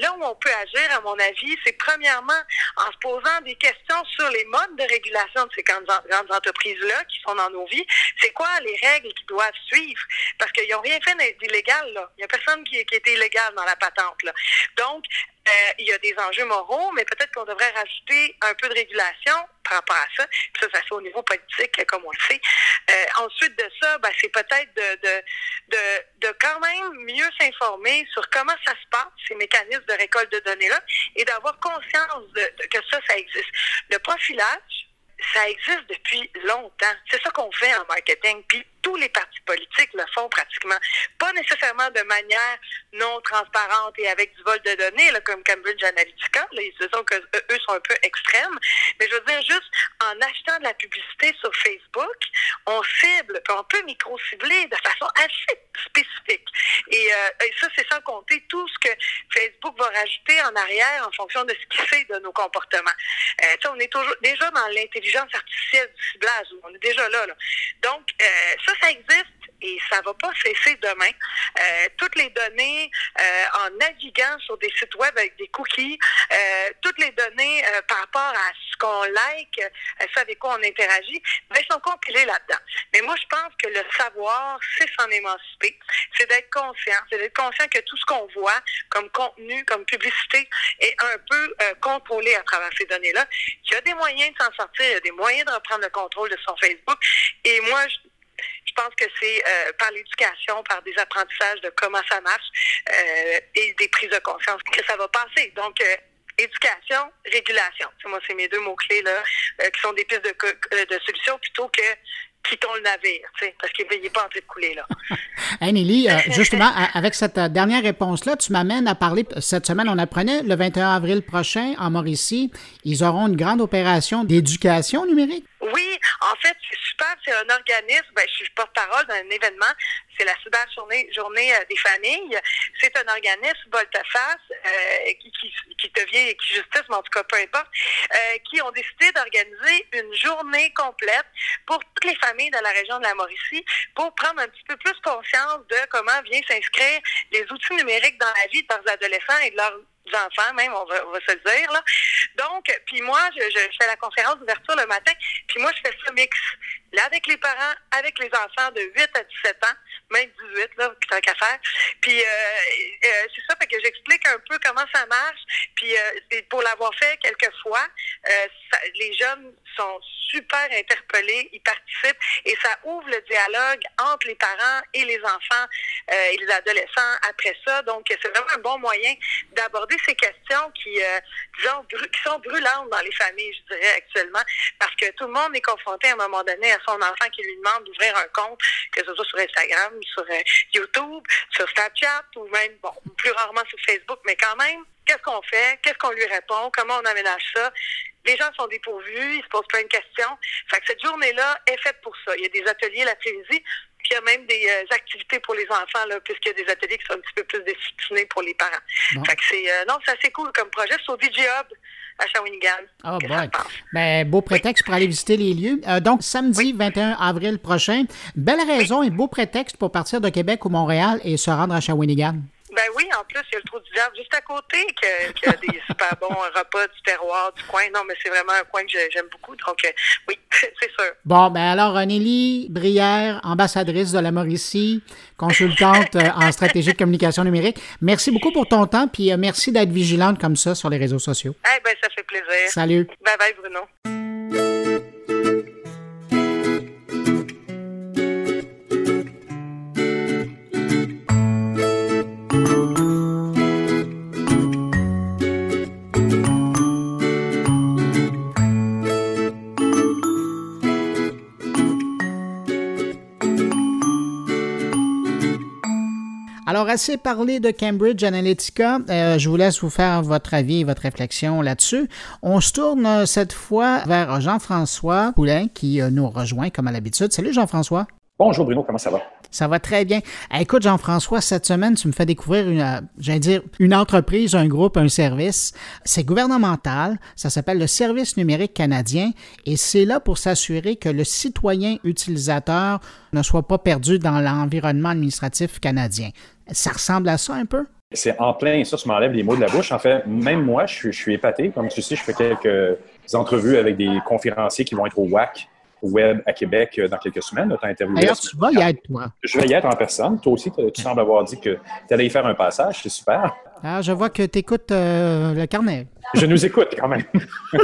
là où on peut agir, à mon avis, c'est premièrement en se posant des questions sur les modes de régulation de ces grandes, entreprises-là qui sont dans nos vies. C'est quoi les règles qu'ils doivent suivre? Parce qu'ils n'ont rien fait d'illégal, là. Il n'y a personne qui, qui était illégal dans la patente, là. Donc, euh, il y a des enjeux moraux, mais peut-être qu'on devrait rajouter un peu de régulation par rapport à ça. Puis ça, ça se fait au niveau politique, comme on le sait. Euh, ensuite de ça, ben, c'est peut-être de, de, de, de, quand même mieux s'informer sur comment ça se passe, ces mécanismes de récolte de données-là, et d'avoir conscience de, que ça, ça existe. Le profilage, ça existe depuis longtemps. C'est ça qu'on fait en marketing. Puis tous les partis politiques le font pratiquement. Pas nécessairement de manière non transparente et avec du vol de données, comme Cambridge Analytica. Ils se sont que eux sont un peu extrêmes. Mais je veux dire, juste en achetant de la publicité sur Facebook, on cible, puis on peut micro-cibler de façon assez spécifique. Et, euh, ça, c'est sans compter tout ce que Facebook va rajouter en arrière en fonction de ce qu'il fait de nos comportements. Euh, on est toujours déjà dans l'intelligence artificielle du ciblage. On est déjà là. là. Donc, euh, ça, ça existe et ça va pas cesser demain. Euh, toutes les données euh, en naviguant sur des sites web avec des cookies, euh, toutes les données par rapport à ce qu'on like, ça avec quoi on interagit, ben, sont compilées là-dedans. Mais moi, je pense que le savoir, c'est s'en émanciper, c'est d'être conscient, c'est d'être conscient que tout ce qu'on voit comme contenu, comme publicité, est un peu contrôlé à travers ces données-là. Il y a des moyens de s'en sortir, il y a des moyens de reprendre le contrôle de son Facebook. Et moi, je, je pense que c'est euh, par l'éducation, par des apprentissages de comment ça marche euh, et des prises de conscience que ça va passer. Donc, euh, éducation, régulation. Moi, c'est mes deux mots-clés là, qui sont des pistes de, de solutions plutôt que quittons le navire, parce qu'il n'est pas en train de couler, là. hey, Nelly, justement, avec cette dernière réponse-là, tu m'amènes à parler, cette semaine, on apprenait, le 21 avril prochain, en Mauricie, ils auront une grande opération d'éducation numérique. Oui, en fait, c'est super. C'est un organisme. Ben, je suis porte-parole d'un événement. C'est la Cyber Journée, euh, des familles. C'est un organisme volte-face euh, qui, qui, qui, devient qui justice, mais en tout cas peu importe, euh, qui ont décidé d'organiser une journée complète pour toutes les familles de la région de la Mauricie pour prendre un petit peu plus conscience de comment vient s'inscrire les outils numériques dans la vie de leurs adolescents et de leurs enfants même, on va, on va se le dire. Là. Donc, puis moi, je, je, fais la conférence d'ouverture le matin, puis moi, je fais ce mix. Là, avec les parents, avec les enfants de 8 à 17 ans, même 18, là, tant qu'à faire. Puis, euh, euh, c'est ça, fait que j'explique un peu comment ça marche. Puis, euh, pour l'avoir fait quelques fois, euh, les jeunes sont super interpellés, ils participent et ça ouvre le dialogue entre les parents et les enfants euh, et les adolescents après ça. Donc, c'est vraiment un bon moyen d'aborder ces questions qui, disons, qui sont brûlantes dans les familles, je dirais, actuellement, parce que tout le monde est confronté à un moment donné à son enfant qui lui demande d'ouvrir un compte, que ce soit sur Instagram, sur euh, YouTube, sur Snapchat ou même, bon, plus rarement sur Facebook, mais quand même, qu'est-ce qu'on fait, qu'est-ce qu'on lui répond, comment on aménage ça? Les gens sont dépourvus, ils se posent plein de questions. Fait que cette journée-là est faite pour ça. Il y a des ateliers l'après-midi, puis il y a même des euh, activités pour les enfants, là, puisqu'il y a des ateliers qui sont un petit peu plus destinés pour les parents. Bon. Fait que c'est, euh, non, c'est assez cool comme projet. C'est au DJ Hub à Shawinigan. Ah, oh bon. Ben, beau prétexte oui. pour aller visiter les lieux. Euh, donc, samedi oui. 21 avril prochain, belle raison oui. et beau prétexte pour partir de Québec ou Montréal et se rendre à Shawinigan. Ben, oui, en plus, il y a le trou du diable juste à côté qui a, des super bons repas du terroir du coin. Non, mais c'est vraiment un coin que j'aime beaucoup. Donc, euh, oui, c'est sûr. Bon, ben alors, Nelly Brière, ambassadrice de la Mauricie, consultante euh, en stratégie de communication numérique. Merci beaucoup pour ton temps, puis euh, merci d'être vigilante comme ça sur les réseaux sociaux. Eh ben, ça fait plaisir. Salut. Bye bye, Bruno. Alors, assez parlé de Cambridge Analytica. Euh, je vous laisse vous faire votre avis et votre réflexion là-dessus. On se tourne euh, cette fois vers Jean-François Poulain qui euh, nous rejoint comme à l'habitude. Salut Jean-François. Bonjour Bruno, comment ça va? Ça va très bien. Écoute, Jean-François, cette semaine, tu me fais découvrir une, j'allais dire, une entreprise, un groupe, un service. C'est gouvernemental. Ça s'appelle le Service numérique canadien et c'est là pour s'assurer que le citoyen utilisateur ne soit pas perdu dans l'environnement administratif canadien. Ça ressemble à ça un peu? C'est en plein ça, tu m'enlèves les mots de la bouche. En fait, même moi, je suis, je suis épaté. Comme tu sais, je fais quelques entrevues avec des conférenciers qui vont être au WAC web à Québec dans quelques semaines. D'ailleurs, tu vas y être, toi. Je vais y être en personne. Toi aussi, tu sembles avoir dit que tu allais y faire un passage. C'est super. Ah, je vois que tu écoutes euh, le carnet. Je nous écoute quand même.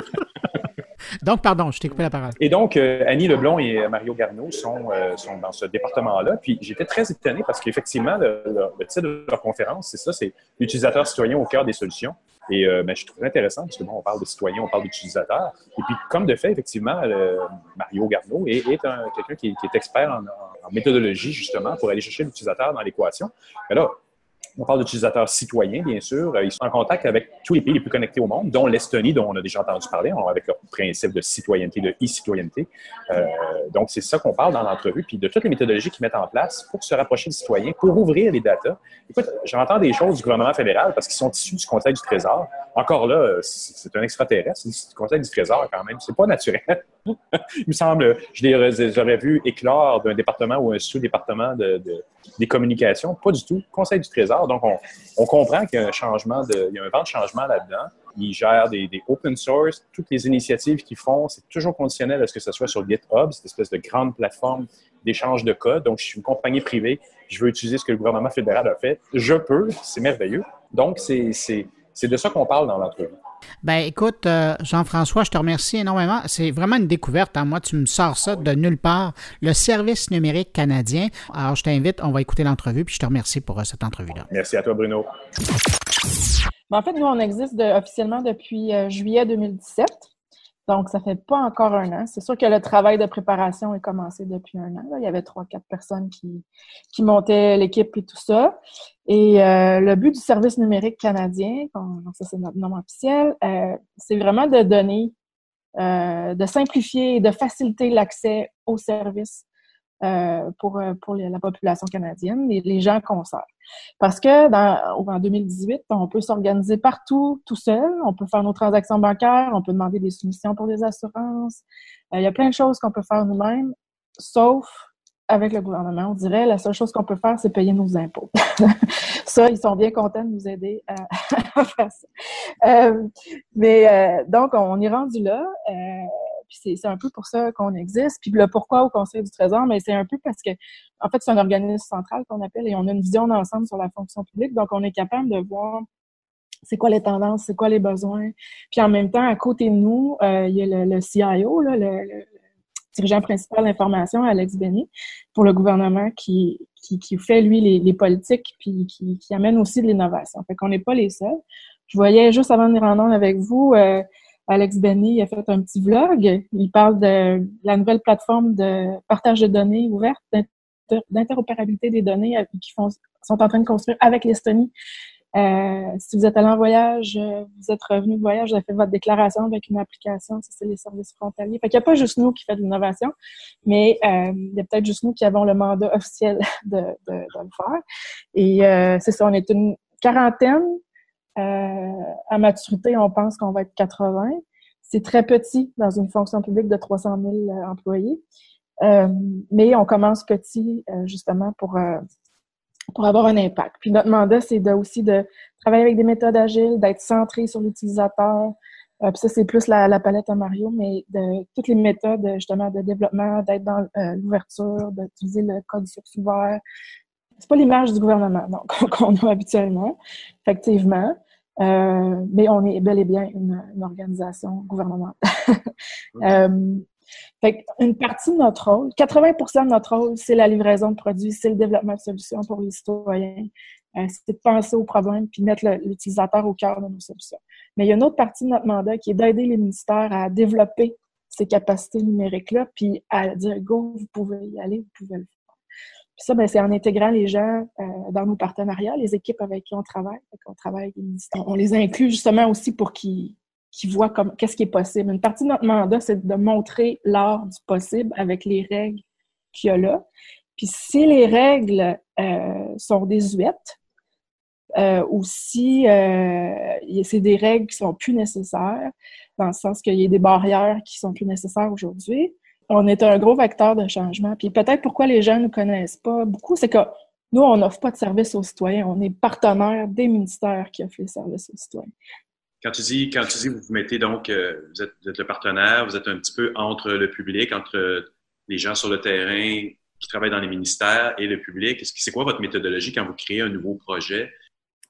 donc, pardon, je t'ai coupé la parole. Et donc, euh, Annie Leblon et Mario Garneau sont, euh, sont dans ce département-là. Puis j'étais très étonné parce qu'effectivement, le, titre de leur conférence, c'est ça, c'est l'utilisateur citoyen au cœur des solutions. Et euh, ben, je trouve intéressant parce que bon, on parle de citoyens, on parle d'utilisateurs. Et puis, comme de fait, effectivement, le, Mario Garneau est, est quelqu'un qui, est expert en, en, méthodologie, justement, pour aller chercher l'utilisateur dans l'équation. Là, on parle d'utilisateurs citoyens, bien sûr. Ils sont en contact avec tous les pays les plus connectés au monde, dont l'Estonie, dont on a déjà entendu parler, avec leur principe de citoyenneté, de e-citoyenneté. Euh, donc, c'est ça qu'on parle dans l'entrevue, puis de toutes les méthodologies qu'ils mettent en place pour se rapprocher des citoyens, pour ouvrir les datas. Écoute, j'entends des choses du gouvernement fédéral parce qu'ils sont issus du Conseil du Trésor. Encore là, c'est un extraterrestre, c'est Conseil du Trésor quand même. C'est pas naturel. Il me semble, je les aurais vus éclore d'un département ou un sous-département de, des communications. Pas du tout. Conseil du Trésor. Donc, on, comprend qu'il y a un changement, il y a un vent de changement là-dedans. Ils gèrent des, des, open source. Toutes les initiatives qu'ils font, c'est toujours conditionnel à ce que ce soit sur GitHub, cette espèce de grande plateforme d'échange de code. Donc, je suis une compagnie privée. Je veux utiliser ce que le gouvernement fédéral a fait. Je peux. C'est merveilleux. Donc, c'est de ça qu'on parle dans l'entrevue. Ben écoute, euh, Jean-François, je te remercie énormément. C'est vraiment une découverte. Hein. Moi, tu me sors ça de nulle part. Le service numérique canadien. Alors, je t'invite, on va écouter l'entrevue, puis je te remercie pour euh, cette entrevue-là. Merci à toi, Bruno. Ben, en fait, nous, on existe de, officiellement depuis euh, juillet 2017. Donc, ça fait pas encore un an. C'est sûr que le travail de préparation est commencé depuis un an. Là. Il y avait trois, quatre personnes qui, qui montaient l'équipe et tout ça. Et euh, le but du service numérique canadien, ça c'est notre nom officiel, euh, c'est vraiment de donner, euh, de simplifier et de faciliter l'accès aux services euh, pour, pour la population canadienne, les, les gens qu'on sert. Parce que dans, en 2018, on peut s'organiser partout tout seul, on peut faire nos transactions bancaires, on peut demander des soumissions pour des assurances. Euh, il y a plein de choses qu'on peut faire nous-mêmes, sauf avec le gouvernement. On dirait la seule chose qu'on peut faire, c'est payer nos impôts. ça, ils sont bien contents de nous aider à, à faire ça. Euh, mais euh, donc, on est rendu là. Puis c'est un peu pour ça qu'on existe. Puis le pourquoi au Conseil du Trésor, mais c'est un peu parce que, en fait, c'est un organisme central qu'on appelle et on a une vision d'ensemble sur la fonction publique. Donc, on est capable de voir c'est quoi les tendances, c'est quoi les besoins. Puis en même temps, à côté de nous, euh, il y a le, CIO, là, le, le, dirigeant principal d'information, Alex Benny, pour le gouvernement qui, qui, fait, lui, les, politiques, puis qui, amène aussi de l'innovation. Fait qu'on n'est pas les seuls. Je voyais, juste avant de venir en avec vous, euh, Alex Benny a fait un petit vlog. Il parle de la nouvelle plateforme de partage de données ouverte, d'interopérabilité des données qui sont en train de construire avec l'Estonie. Euh, si vous êtes allé en voyage, vous êtes revenu de voyage, vous avez fait votre déclaration avec une application, c'est les services frontaliers. Fait qu'il n'y a pas juste nous qui fait de l'innovation, mais euh, il y a peut-être juste nous qui avons le mandat officiel de, de, de le faire. Et euh, c'est ça, on est une quarantaine euh, à maturité, on pense qu'on va être 80. C'est très petit dans une fonction publique de 300 000 employés. Euh, mais on commence petit, euh, justement, pour pour avoir un impact. Puis notre mandat, c'est de, aussi de travailler avec des méthodes agiles, d'être centré sur l'utilisateur. Euh, puis ça, c'est plus la, palette à Mario, mais de toutes les méthodes justement de développement, d'être dans euh, l'ouverture, d'utiliser le code source ouvert. C'est pas l'image du gouvernement qu'on a habituellement, effectivement. Euh, mais on est bel et bien une, organisation gouvernementale. euh, fait une partie de notre rôle, 80 de notre rôle, c'est la livraison de produits, c'est le développement de solutions pour les citoyens. Euh, c'est de penser aux problèmes puis mettre l'utilisateur au cœur de nos solutions. Mais il y a une autre partie de notre mandat qui est d'aider les ministères à développer ces capacités numériques-là, puis à dire go, vous pouvez y aller, vous pouvez le faire. Puis ça, ben, c'est en intégrant les gens euh, dans nos partenariats, les équipes avec qui on travaille. On travaille. On les inclut justement aussi pour qu'ils qui voient qu'est-ce qui est possible. Une partie de notre mandat, c'est de montrer l'art du possible avec les règles qu'il y a là. Puis si les règles euh, sont désuètes, euh, ou si euh, c'est des règles qui sont plus nécessaires, dans le sens qu'il y a des barrières qui sont plus nécessaires aujourd'hui, on est un gros vecteur de changement. Puis peut-être pourquoi les gens ne nous connaissent pas beaucoup, c'est que nous, on n'offre pas de service aux citoyens. On est partenaire des ministères qui offrent les services aux citoyens. Quand tu dis, quand tu dis, vous vous mettez donc, euh, vous, êtes, le partenaire, vous êtes un petit peu entre le public, entre les gens sur le terrain qui travaillent dans les ministères et le public. C'est quoi votre méthodologie quand vous créez un nouveau projet?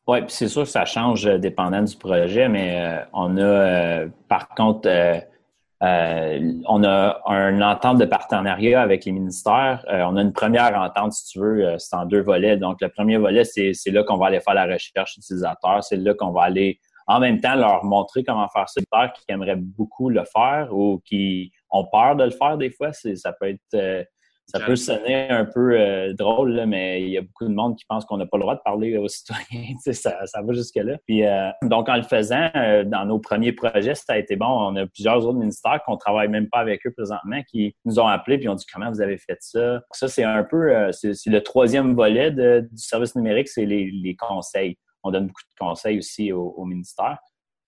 Oui, puis c'est sûr que ça change euh, dépendant du projet, mais euh, on a par contre on a un entente de partenariat avec les ministères. on a une première entente, si tu veux, c'est en deux volets. Donc, le premier volet, c'est là qu'on va aller faire la recherche utilisateur. C'est là qu'on va aller en même temps leur montrer comment faire ça. qui aimeraient beaucoup le faire ou qui ont peur de le faire des fois, ça peut être euh, ça peut sonner un peu euh, drôle, mais il y a beaucoup de monde qui pense qu'on n'a pas le droit de parler aux citoyens. ça, ça va jusque-là. Puis euh, donc, en le faisant, dans nos premiers projets, ça a été bon. On a plusieurs autres ministères qu'on travaille même pas avec eux présentement qui nous ont appelés puis ont dit comment vous avez fait ça? Ça, c'est un peu c'est le troisième volet du service numérique, c'est les, les conseils on donne beaucoup de conseils aussi au, ministère.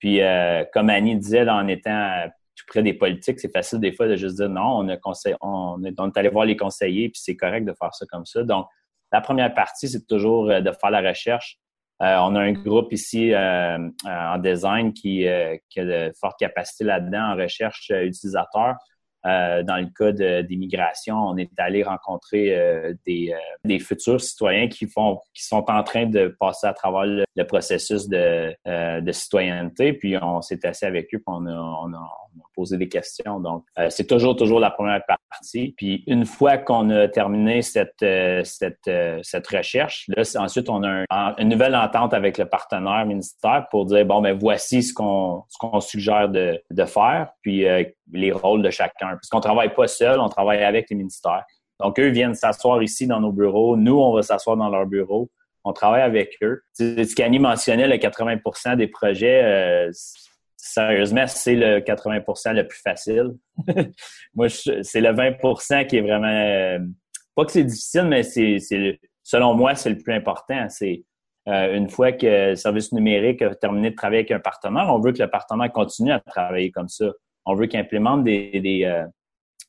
Puis, euh, comme Annie disait, en étant près des politiques, c'est facile des fois de juste dire non, on, a on, est, allé voir les conseillers, puis c'est correct de faire ça comme ça. Donc, la première partie, c'est toujours euh, de faire la recherche. Euh, on a un groupe ici en design qui, qui, a de fortes capacités là-dedans en recherche utilisateur. Euh, dans le cas des migrations, on est allé rencontrer euh, des, euh, futurs citoyens qui font, qui sont en train de passer à travers le, processus de, citoyenneté. Puis on s'est assis avec eux, puis on on a, posé des questions. Donc c'est toujours toujours la première partie. Puis une fois qu'on a terminé cette cette, cette recherche, là ensuite on a une nouvelle entente avec le partenaire ministère pour dire bon ben voici ce qu'on ce qu'on suggère de, de faire. Puis les rôles de chacun. Parce qu'on travaille pas seul, on travaille avec les ministères. Donc, eux viennent s'asseoir ici dans nos bureaux. Nous, on va s'asseoir dans leurs bureaux. On travaille avec eux. Ce qu'Annie mentionnait, le 80 des projets, euh, sérieusement, c'est le 80% le plus facile. Moi, c'est le 20% qui est vraiment... Euh, pas que c'est difficile, mais c'est selon moi, c'est le plus important. C'est euh, une fois que le service numérique a terminé de travailler avec un partenaire, on veut que le partenaire continue à travailler comme ça on veut qu'ils implémentent des, euh,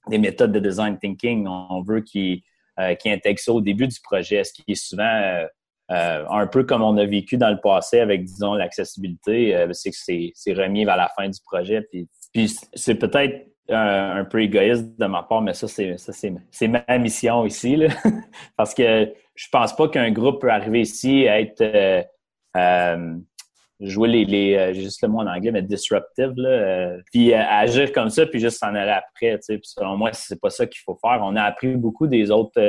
des, méthodes de design thinking. On veut qu'ils euh, intègrent ça au début du projet, ce qui est souvent euh, un peu comme on a vécu dans le passé avec, disons, l'accessibilité. c'est que c'est remis vers la fin du projet. Puis, c'est peut-être un, peu égoïste de ma part, mais ça, c'est ma mission ici. Là. Parce que je pense pas qu'un groupe peut arriver ici à être jouer les, les euh, juste le mot en anglais, mais disruptive, là, euh, puis euh, agir comme ça, puis juste s'en aller après. Tu sais. Puis selon moi, c'est pas ça qu'il faut faire. On a appris beaucoup des autres,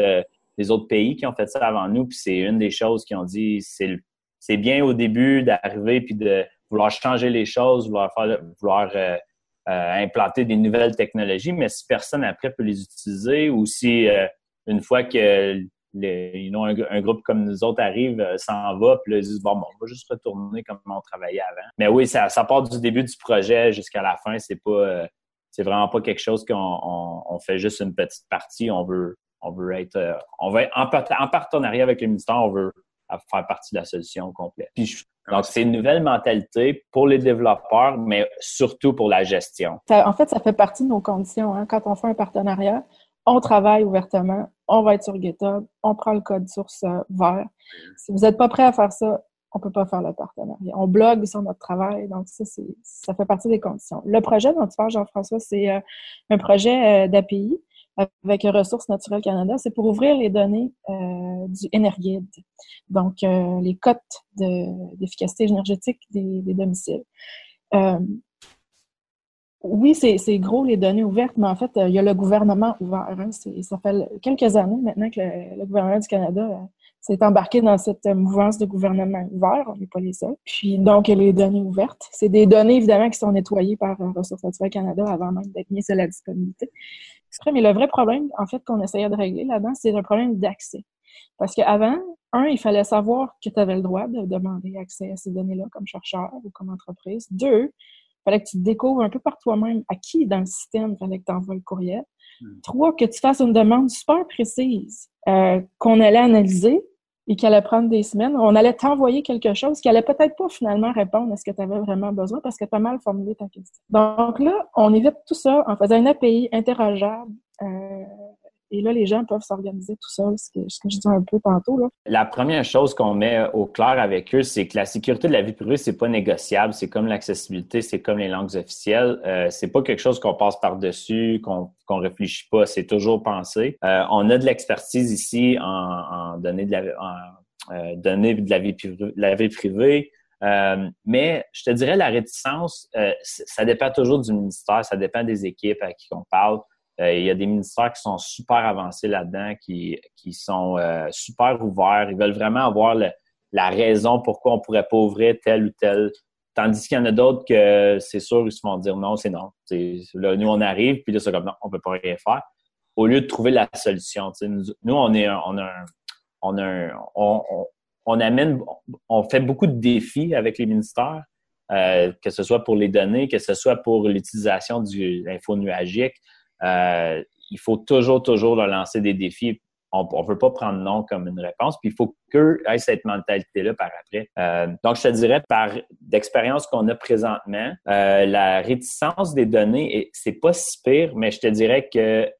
des autres pays qui ont fait ça avant nous, puis c'est une des choses qui ont dit c'est bien au début d'arriver puis de vouloir changer les choses, vouloir faire, vouloir implanter des nouvelles technologies, mais si personne après peut les utiliser ou si une fois que un, groupe comme nous autres arrive, euh, s'en va, puis là, ils disent, bon, bon, on va juste retourner comme on travaillait avant. Mais oui, ça, ça part du début du projet jusqu'à la fin. C'est pas, euh, c'est vraiment pas quelque chose qu'on on, fait juste une petite partie. On veut, on veut être, euh, on veut en, en, partenariat avec le ministère, on veut faire partie de la solution complète. donc, c'est une nouvelle mentalité pour les développeurs, mais surtout pour la gestion. en fait, ça fait partie de nos conditions. Hein. Quand on fait un partenariat, on travaille ouvertement, on va être sur GitHub, on prend le code source euh, vert. Si vous n'êtes pas prêt à faire ça, on peut pas faire le partenariat. On blogue sur notre travail, donc ça, ça fait partie des conditions. Le projet dont tu parles, Jean-François, c'est euh, un projet d'API avec Ressources naturelles Canada. C'est pour ouvrir les données euh, du Energuide, donc les cotes d'efficacité énergétique des, domiciles oui, c'est gros les données ouvertes, mais en fait, il y a le gouvernement ouvert. Hein. Ça fait quelques années maintenant que le, gouvernement du Canada euh, s'est embarqué dans cette mouvance de gouvernement ouvert. On n'est pas les seuls. Puis donc, les données ouvertes. C'est des données, évidemment, qui sont nettoyées par euh, Ressources naturelles Canada avant même d'être mises à la disponibilité. Mais le vrai problème, en fait, qu'on essayait de régler là-dedans, c'est un problème d'accès. Parce qu'avant, un, il fallait savoir que tu avais le droit de demander accès à ces données-là comme chercheur ou comme entreprise. Deux, fallait que tu découvres un peu par toi-même à qui dans le système fallait que tu envoies le courriel. Hmm. Trois, que tu fasses une demande super précise euh, qu'on allait analyser et qui allait prendre des semaines. On allait t'envoyer quelque chose qui allait peut-être pas finalement répondre à ce que tu avais vraiment besoin parce que tu as mal formulé ta question. Donc là, on évite tout ça en faisant une API interrogeable euh, et là, les gens peuvent s'organiser tout seuls, ce que, je disais un peu tantôt. Là. La première chose qu'on met au clair avec eux, c'est que la sécurité de la vie privée, c'est pas négociable. C'est comme l'accessibilité, c'est comme les langues officielles. Euh, c'est pas quelque chose qu'on passe par-dessus, qu'on qu'on réfléchit pas. C'est toujours pensé. Euh, on a de l'expertise ici en, en données de la, en, euh, de la vie privée. Euh, mais je te dirais, la réticence, ça dépend toujours du ministère, ça dépend des équipes à qui on parle. Euh, il y a des ministères qui sont super avancés là-dedans, qui, qui sont euh, super ouverts. Ils veulent vraiment avoir la raison pourquoi on pourrait pas ouvrir tel ou tel. Tandis qu'il y en a d'autres que c'est sûr, ils se vont dire non, c'est non. Là, nous, on arrive, puis là, c'est comme non, on ne peut pas rien faire. Au lieu de trouver la solution. Nous, on est on a un, on, a on, amène, on fait beaucoup de défis avec les ministères, euh, que ce soit pour les données, que ce soit pour l'utilisation de l'info nuagique, euh, il faut toujours, toujours leur lancer des défis. On ne veut pas prendre non comme une réponse, puis il faut qu'eux aient cette mentalité-là par après. Euh, donc, je te dirais, par d'expérience qu'on a présentement, euh, la réticence des données, c'est pas si pire, mais je te dirais que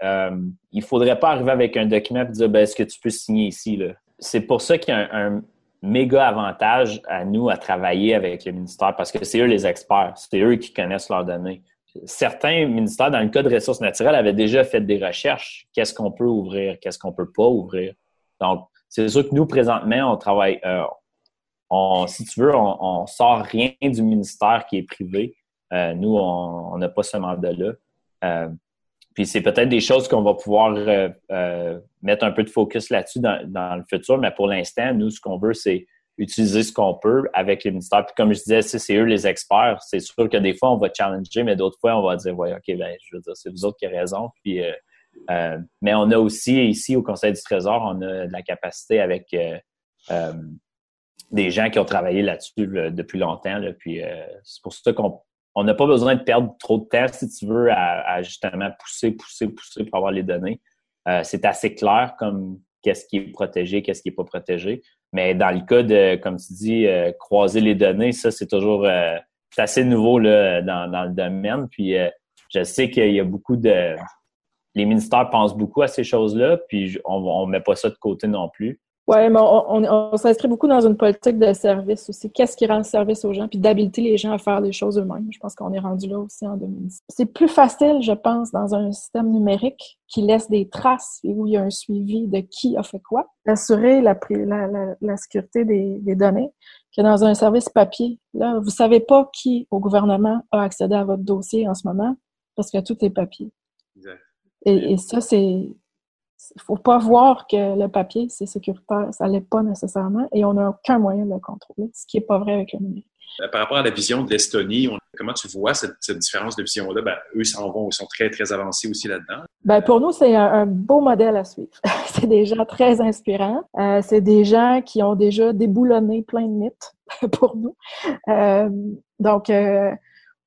il faudrait pas arriver avec un document et dire ben, est-ce que tu peux signer ici? C'est pour ça qu'il y a un, un méga avantage à nous à travailler avec le ministère parce que c'est eux les experts, c'est eux qui connaissent leurs données certains ministères, dans le cas de ressources naturelles, avaient déjà fait des recherches. Qu'est-ce qu'on peut ouvrir? Qu'est-ce qu'on peut pas ouvrir? Donc, c'est sûr que nous, présentement, on travaille, euh, si tu veux, on, sort rien du ministère qui est privé. Euh, nous, on n'a pas ce mandat-là. Euh, puis c'est peut-être des choses qu'on va pouvoir mettre un peu de focus là-dessus dans, le futur, mais pour l'instant, nous, ce qu'on veut, c'est utiliser ce qu'on peut avec les ministères. Puis comme je disais, c'est eux les experts. C'est sûr que des fois, on va challenger, mais d'autres fois, on va dire, ouais, OK, ben, je veux dire, c'est vous autres qui avez raison. Puis, euh, euh, mais on a aussi, ici, au Conseil du Trésor, on a de la capacité avec euh, des gens qui ont travaillé là-dessus depuis longtemps. Là, puis c'est pour ça qu'on on n'a pas besoin de perdre trop de temps, si tu veux, à, à justement pousser, pousser, pousser pour avoir les données. c'est assez clair comme qu'est-ce qui est protégé, qu'est-ce qui n'est pas protégé. Mais dans le cas de, comme tu dis, euh, croiser les données, ça, c'est toujours euh, assez nouveau là, dans, dans, le domaine. Puis euh, je sais qu'il y a beaucoup de. Les ministères pensent beaucoup à ces choses-là, puis on ne met pas ça de côté non plus. Oui, mais on, s'inscrit beaucoup dans une politique de service aussi. Qu'est-ce qui rend service aux gens, puis d'habiliter les gens à faire des choses eux-mêmes. Je pense qu'on est rendu là aussi en 2010. C'est plus facile, je pense, dans un système numérique qui laisse des traces et où il y a un suivi de qui a fait quoi, d'assurer la, la, sécurité des, données que dans un service papier. Là, vous savez pas qui au gouvernement a accédé à votre dossier en ce moment parce que tout est papier. Exact. et ça, c'est il faut pas voir que le papier, c'est sécuritaire. Ça l'est pas nécessairement et on n'a aucun moyen de le contrôler, ce qui n'est pas vrai avec le numérique. Euh, par rapport à la vision de l'Estonie, comment tu vois cette, différence de vision-là? Ben, eux s'en vont, ils sont très, très avancés aussi là-dedans. Ben, pour nous, c'est un, beau modèle à suivre. c'est des gens très inspirants. Euh, c'est des gens qui ont déjà déboulonné plein de mythes pour nous. Euh, donc,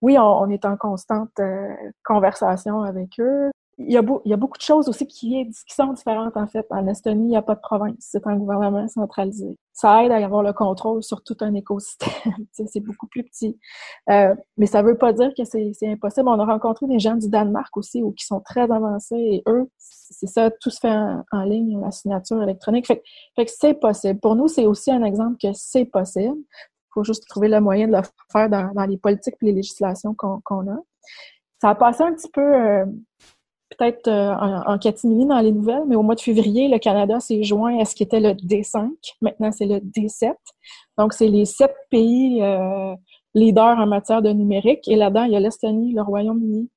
oui, on, est en constante conversation avec eux. Il y, a il y, a beaucoup de choses aussi qui, sont différentes, en fait. En Estonie, il n'y a pas de province. C'est un gouvernement centralisé. Ça aide à avoir le contrôle sur tout un écosystème. c'est beaucoup plus petit. Euh, mais ça ne veut pas dire que c'est impossible. On a rencontré des gens du Danemark aussi, où, qui sont très avancés. Et eux, c'est ça, tout se fait en, ligne, la signature électronique. Fait, fait que c'est possible. Pour nous, c'est aussi un exemple que c'est possible. Il faut juste trouver le moyen de le faire dans, dans les politiques et les législations qu'on a. Ça a passé un petit peu... Euh, peut-être euh, en, catimini dans les nouvelles, mais au mois de février, le Canada s'est joint à ce qui était le D5. Maintenant, c'est le D7. Donc, c'est les sept pays euh, leaders en matière de numérique. Et là-dedans, il y a l'Estonie, le Royaume-Uni,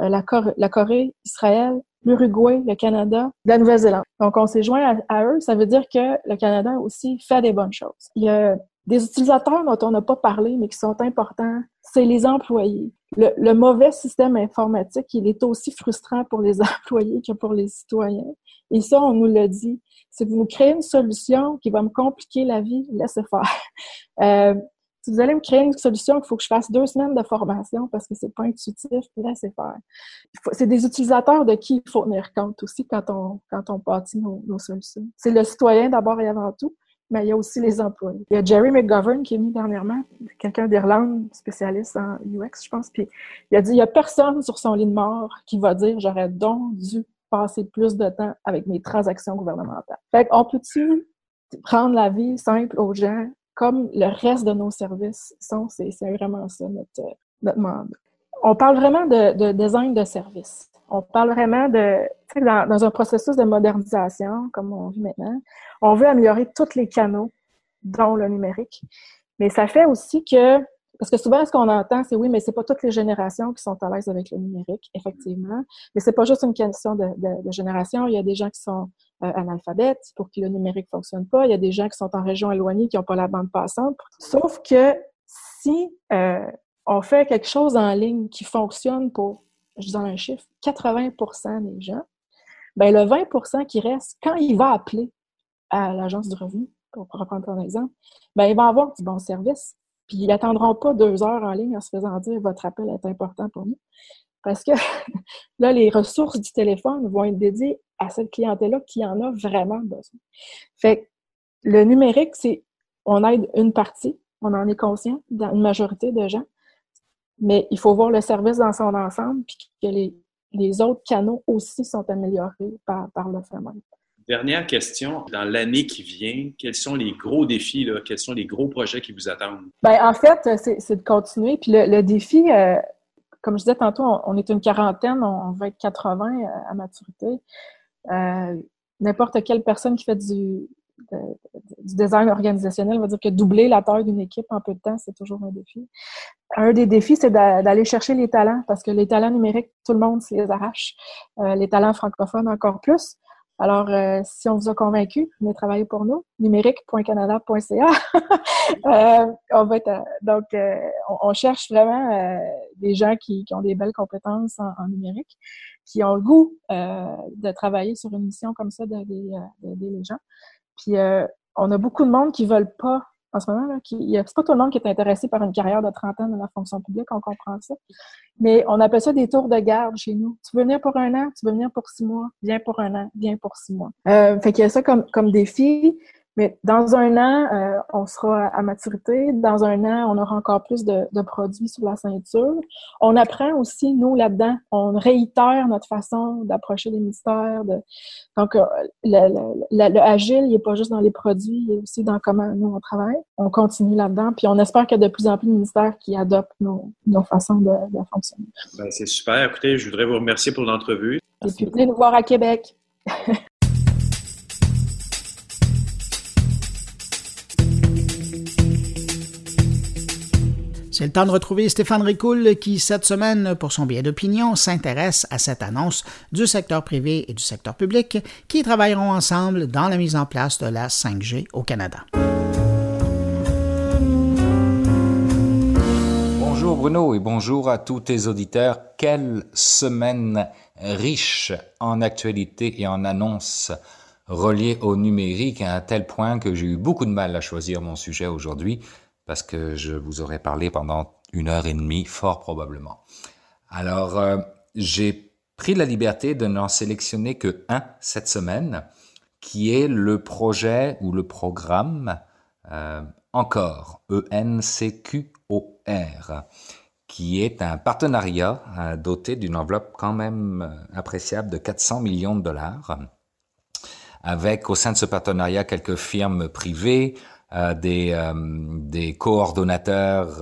euh, la, Corée, Israël, l'Uruguay, le Canada, la Nouvelle-Zélande. Donc, on s'est joint à, eux. Ça veut dire que le Canada aussi fait des bonnes choses. Il y a des utilisateurs dont on n'a pas parlé, mais qui sont importants, c'est les employés. Le, mauvais système informatique, il est aussi frustrant pour les employés que pour les citoyens. Et ça, on nous l'a dit. Si vous nous créez une solution qui va me compliquer la vie, laissez faire. Euh, si vous allez me créer une solution qu'il faut que je fasse deux semaines de formation parce que c'est pas intuitif, laissez faire. C'est des utilisateurs de qui il faut tenir compte aussi quand on, quand on bâtit nos solutions. C'est le citoyen d'abord et avant tout mais il y a aussi les employés. Il y a Jerry McGovern qui est mis dernièrement, quelqu'un d'Irlande, spécialiste en UX, je pense, puis il a dit il n'y a personne sur son lit de mort qui va dire j'aurais donc dû passer plus de temps avec mes transactions gouvernementales. Fait qu'on peut-tu prendre la vie simple aux gens comme le reste de nos services sont, c'est vraiment ça notre, notre mandat. On parle vraiment de, de design de service. On parle vraiment de, dans, dans un processus de modernisation, comme on vit maintenant, on veut améliorer tous les canaux, dont le numérique. Mais ça fait aussi que, parce que souvent, ce qu'on entend, c'est oui, mais c'est pas toutes les générations qui sont à l'aise avec le numérique, effectivement. Mais c'est pas juste une question de, génération. Il y a des gens qui sont euh, analphabètes, pour qui le numérique fonctionne pas. Il y a des gens qui sont en région éloignée, qui n'ont pas la bande passante. Sauf que si euh, on fait quelque chose en ligne qui fonctionne pour, je donne un chiffre, 80% des gens, ben le 20% qui reste, quand il va appeler à l'agence du revenu, pour reprendre ton exemple, ben, ils vont avoir du bon service. Puis ils n'attendront pas deux heures en ligne en se faisant dire votre appel est important pour nous. Parce que là, les ressources du téléphone vont être dédiées à cette clientèle-là qui en a vraiment besoin. Fait que le numérique, c'est on aide une partie, on en est conscient dans une majorité de gens, mais il faut voir le service dans son ensemble, puis que les, les autres canaux aussi sont améliorés par, par le phénomène. Dernière question. Dans l'année qui vient, quels sont les gros défis, là? quels sont les gros projets qui vous attendent? Bien, en fait, c'est de continuer. Puis le, défi, euh, comme je disais tantôt, on, est une quarantaine, on, va être 80 euh, à maturité. Euh, n'importe quelle personne qui fait du, du design organisationnel va dire que doubler la taille d'une équipe en peu de temps, c'est toujours un défi. Un des défis, c'est d'aller chercher les talents, parce que les talents numériques, tout le monde se les arrache. les talents francophones encore plus. Alors, euh, si on vous a convaincu, venez travailler pour nous, numérique.canada.ca. euh, on va être, euh, donc, euh, on, cherche vraiment des gens qui, ont des belles compétences en, numérique, qui ont le goût de travailler sur une mission comme ça, d'aider les gens. Puis, on a beaucoup de monde qui veulent pas en ce moment. Qui, c'est pas tout le monde qui est intéressé par une carrière de 30 ans dans la fonction publique, on comprend ça. Mais on appelle ça des tours de garde chez nous. Tu veux venir pour un an, tu veux venir pour six mois, viens pour un an, viens pour six mois. Euh, fait qu'il y a ça comme, comme défi. Mais dans un an, euh, on sera à maturité. Dans un an, on aura encore plus de, produits sur la ceinture. On apprend aussi, nous, là-dedans, on réitère notre façon d'approcher les ministères. De... Donc, euh, le, agile, il n'est pas juste dans les produits, il est aussi dans comment nous, on travaille. On continue là-dedans. Puis on espère qu'il y a de plus en plus de ministères qui adoptent nos, façons de, fonctionner. Ben, c'est super. Écoutez, je voudrais vous remercier pour l'entrevue. Et puis, venez nous voir à Québec. C'est le temps de retrouver Stéphane Ricoul qui, cette semaine, pour son billet d'opinion, s'intéresse à cette annonce du secteur privé et du secteur public qui travailleront ensemble dans la mise en place de la 5G au Canada. Bonjour Bruno et bonjour à tous tes auditeurs. Quelle semaine riche en actualités et en annonces reliées au numérique à un tel point que j'ai eu beaucoup de mal à choisir mon sujet aujourd'hui parce que je vous aurais parlé pendant une heure et demie, fort probablement. Alors, euh, j'ai pris la liberté de n'en sélectionner que un cette semaine, qui est le projet ou le programme euh, Encore, E-N-C-Q-O-R, qui est un partenariat euh, doté d'une enveloppe quand même appréciable de 400 millions de dollars, avec au sein de ce partenariat quelques firmes privées, euh, des, des coordonnateurs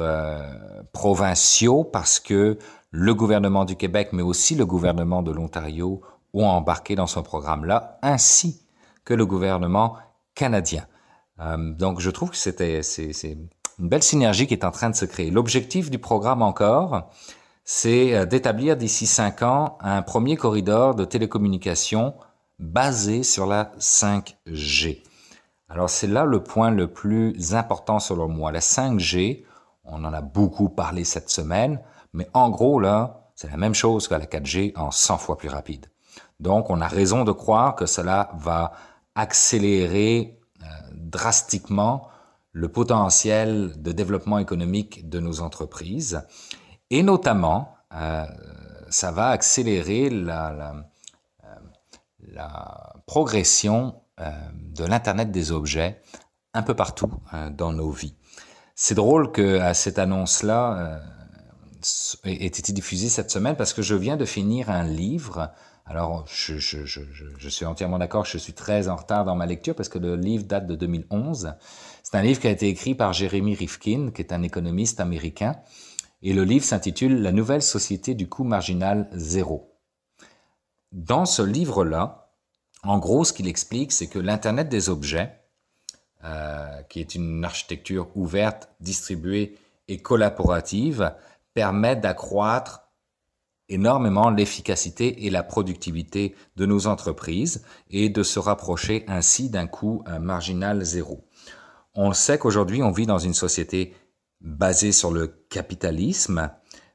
provinciaux, parce que le gouvernement du Québec, mais aussi le gouvernement de l'Ontario ont embarqué dans ce programme-là, ainsi que le gouvernement canadien. donc je trouve que c'était c'est une belle synergie qui est en train de se créer. L'objectif du programme encore, c'est euh, d'établir d'ici cinq ans un premier corridor de télécommunications basé sur la 5G. Alors c'est là le point le plus important selon moi. La 5G, on en a beaucoup parlé cette semaine, mais en gros là, c'est la même chose que la 4G en 100 fois plus rapide. Donc on a raison de croire que cela va accélérer euh, drastiquement le potentiel de développement économique de nos entreprises et notamment euh, ça va accélérer la, la, euh, progression de l'Internet des objets un peu partout dans nos vies. C'est drôle que cette annonce-là ait été diffusée cette semaine parce que je viens de finir un livre alors, je, je suis entièrement d'accord, je suis très en retard dans ma lecture parce que le livre date de 2011. C'est un livre qui a été écrit par Jeremy Rifkin, qui est un économiste américain, et le livre s'intitule La nouvelle société du coût marginal zéro. Dans ce livre-là, en gros, ce qu'il explique, c'est que l'Internet des objets, euh, qui est une architecture ouverte, distribuée et collaborative, permet d'accroître énormément l'efficacité et la productivité de nos entreprises et de se rapprocher ainsi d'un coût marginal zéro. On sait qu'aujourd'hui, on vit dans une société basée sur le capitalisme,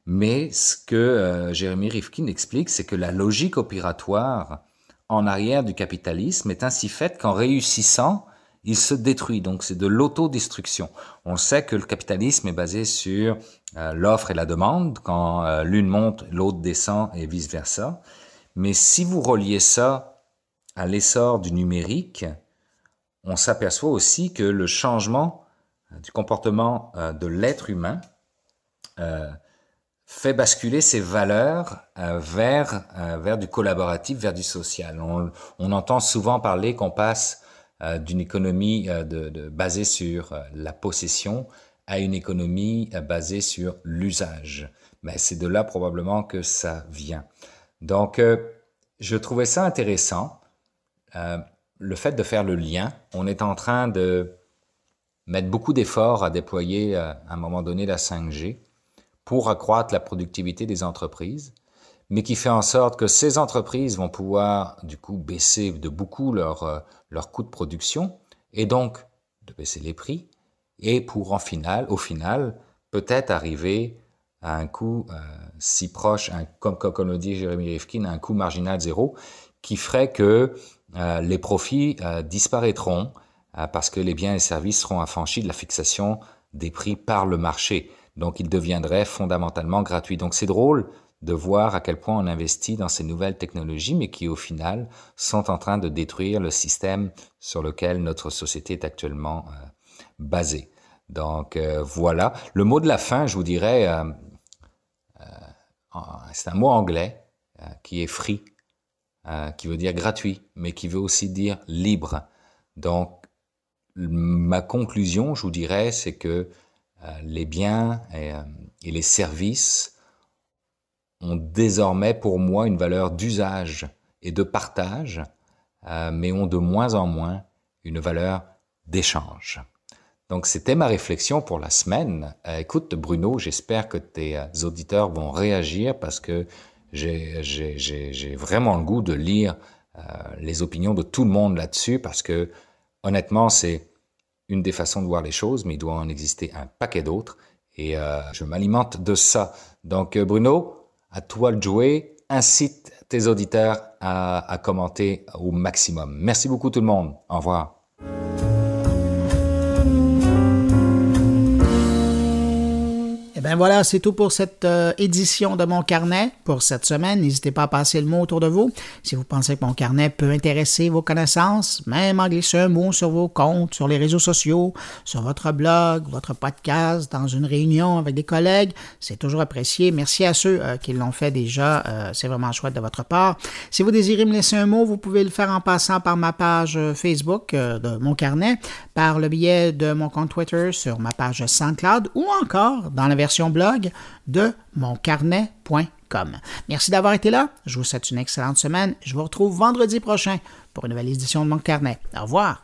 mais ce que euh, Jérémy Rifkin explique, c'est que la logique opératoire en arrière du capitalisme est ainsi faite qu'en réussissant, il se détruit. Donc c'est de l'autodestruction. On sait que le capitalisme est basé sur euh, l'offre et la demande. Quand euh, l'une monte, l'autre descend et vice-versa. Mais si vous reliez ça à l'essor du numérique, on s'aperçoit aussi que le changement euh, du comportement de l'être humain fait basculer ses valeurs vers, vers du collaboratif, vers du social. On, entend souvent parler qu'on passe euh, d'une économie euh, de, basée sur euh, la possession à une économie basée sur l'usage. Mais c'est de là probablement que ça vient. Donc, je trouvais ça intéressant, le fait de faire le lien. On est en train de mettre beaucoup d'efforts à déployer à un moment donné la 5G pour accroître la productivité des entreprises mais qui fait en sorte que ces entreprises vont pouvoir du coup baisser de beaucoup leur, euh, coût de production et donc de baisser les prix et pour en final, au final, peut-être arriver à un coût euh, si proche, comme le dit Jérémy Rifkin, un coût marginal zéro qui ferait que euh, les profits disparaîtront parce que les biens et services seront affranchis de la fixation des prix par le marché. Donc, ils deviendraient fondamentalement gratuits. Donc, c'est drôle de voir à quel point on investit dans ces nouvelles technologies, mais qui au final sont en train de détruire le système sur lequel notre société est actuellement euh, basée. Donc euh, voilà. Le mot de la fin, je vous dirais, euh, c'est un mot anglais qui est free, qui veut dire gratuit, mais qui veut aussi dire libre. Donc ma conclusion, je vous dirais, c'est que les biens et les services ont désormais pour moi une valeur d'usage et de partage, euh, mais ont de moins en moins une valeur d'échange. Donc c'était ma réflexion pour la semaine. Euh, écoute Bruno, j'espère que tes euh, auditeurs vont réagir parce que j'ai vraiment le goût de lire les opinions de tout le monde là-dessus parce que honnêtement c'est une des façons de voir les choses, mais il doit en exister un paquet d'autres et je m'alimente de ça. Donc Bruno, à toi de jouer. Incite tes auditeurs à, commenter au maximum. Merci beaucoup tout le monde. Au revoir. Bien, voilà, c'est tout pour cette euh, édition de mon carnet pour cette semaine. N'hésitez pas à passer le mot autour de vous. Si vous pensez que mon carnet peut intéresser vos connaissances, même en glissant un mot sur vos comptes, sur les réseaux sociaux, sur votre blog, votre podcast, dans une réunion avec des collègues, c'est toujours apprécié. Merci à ceux euh, qui l'ont fait déjà. Euh, c'est vraiment chouette de votre part. Si vous désirez me laisser un mot, vous pouvez le faire en passant par ma page Facebook de mon carnet, par le biais de mon compte Twitter sur ma page SoundCloud ou encore dans la blog de moncarnet.com. Merci d'avoir été là. Je vous souhaite une excellente semaine. Je vous retrouve vendredi prochain pour une nouvelle édition de Mon Carnet. Au revoir.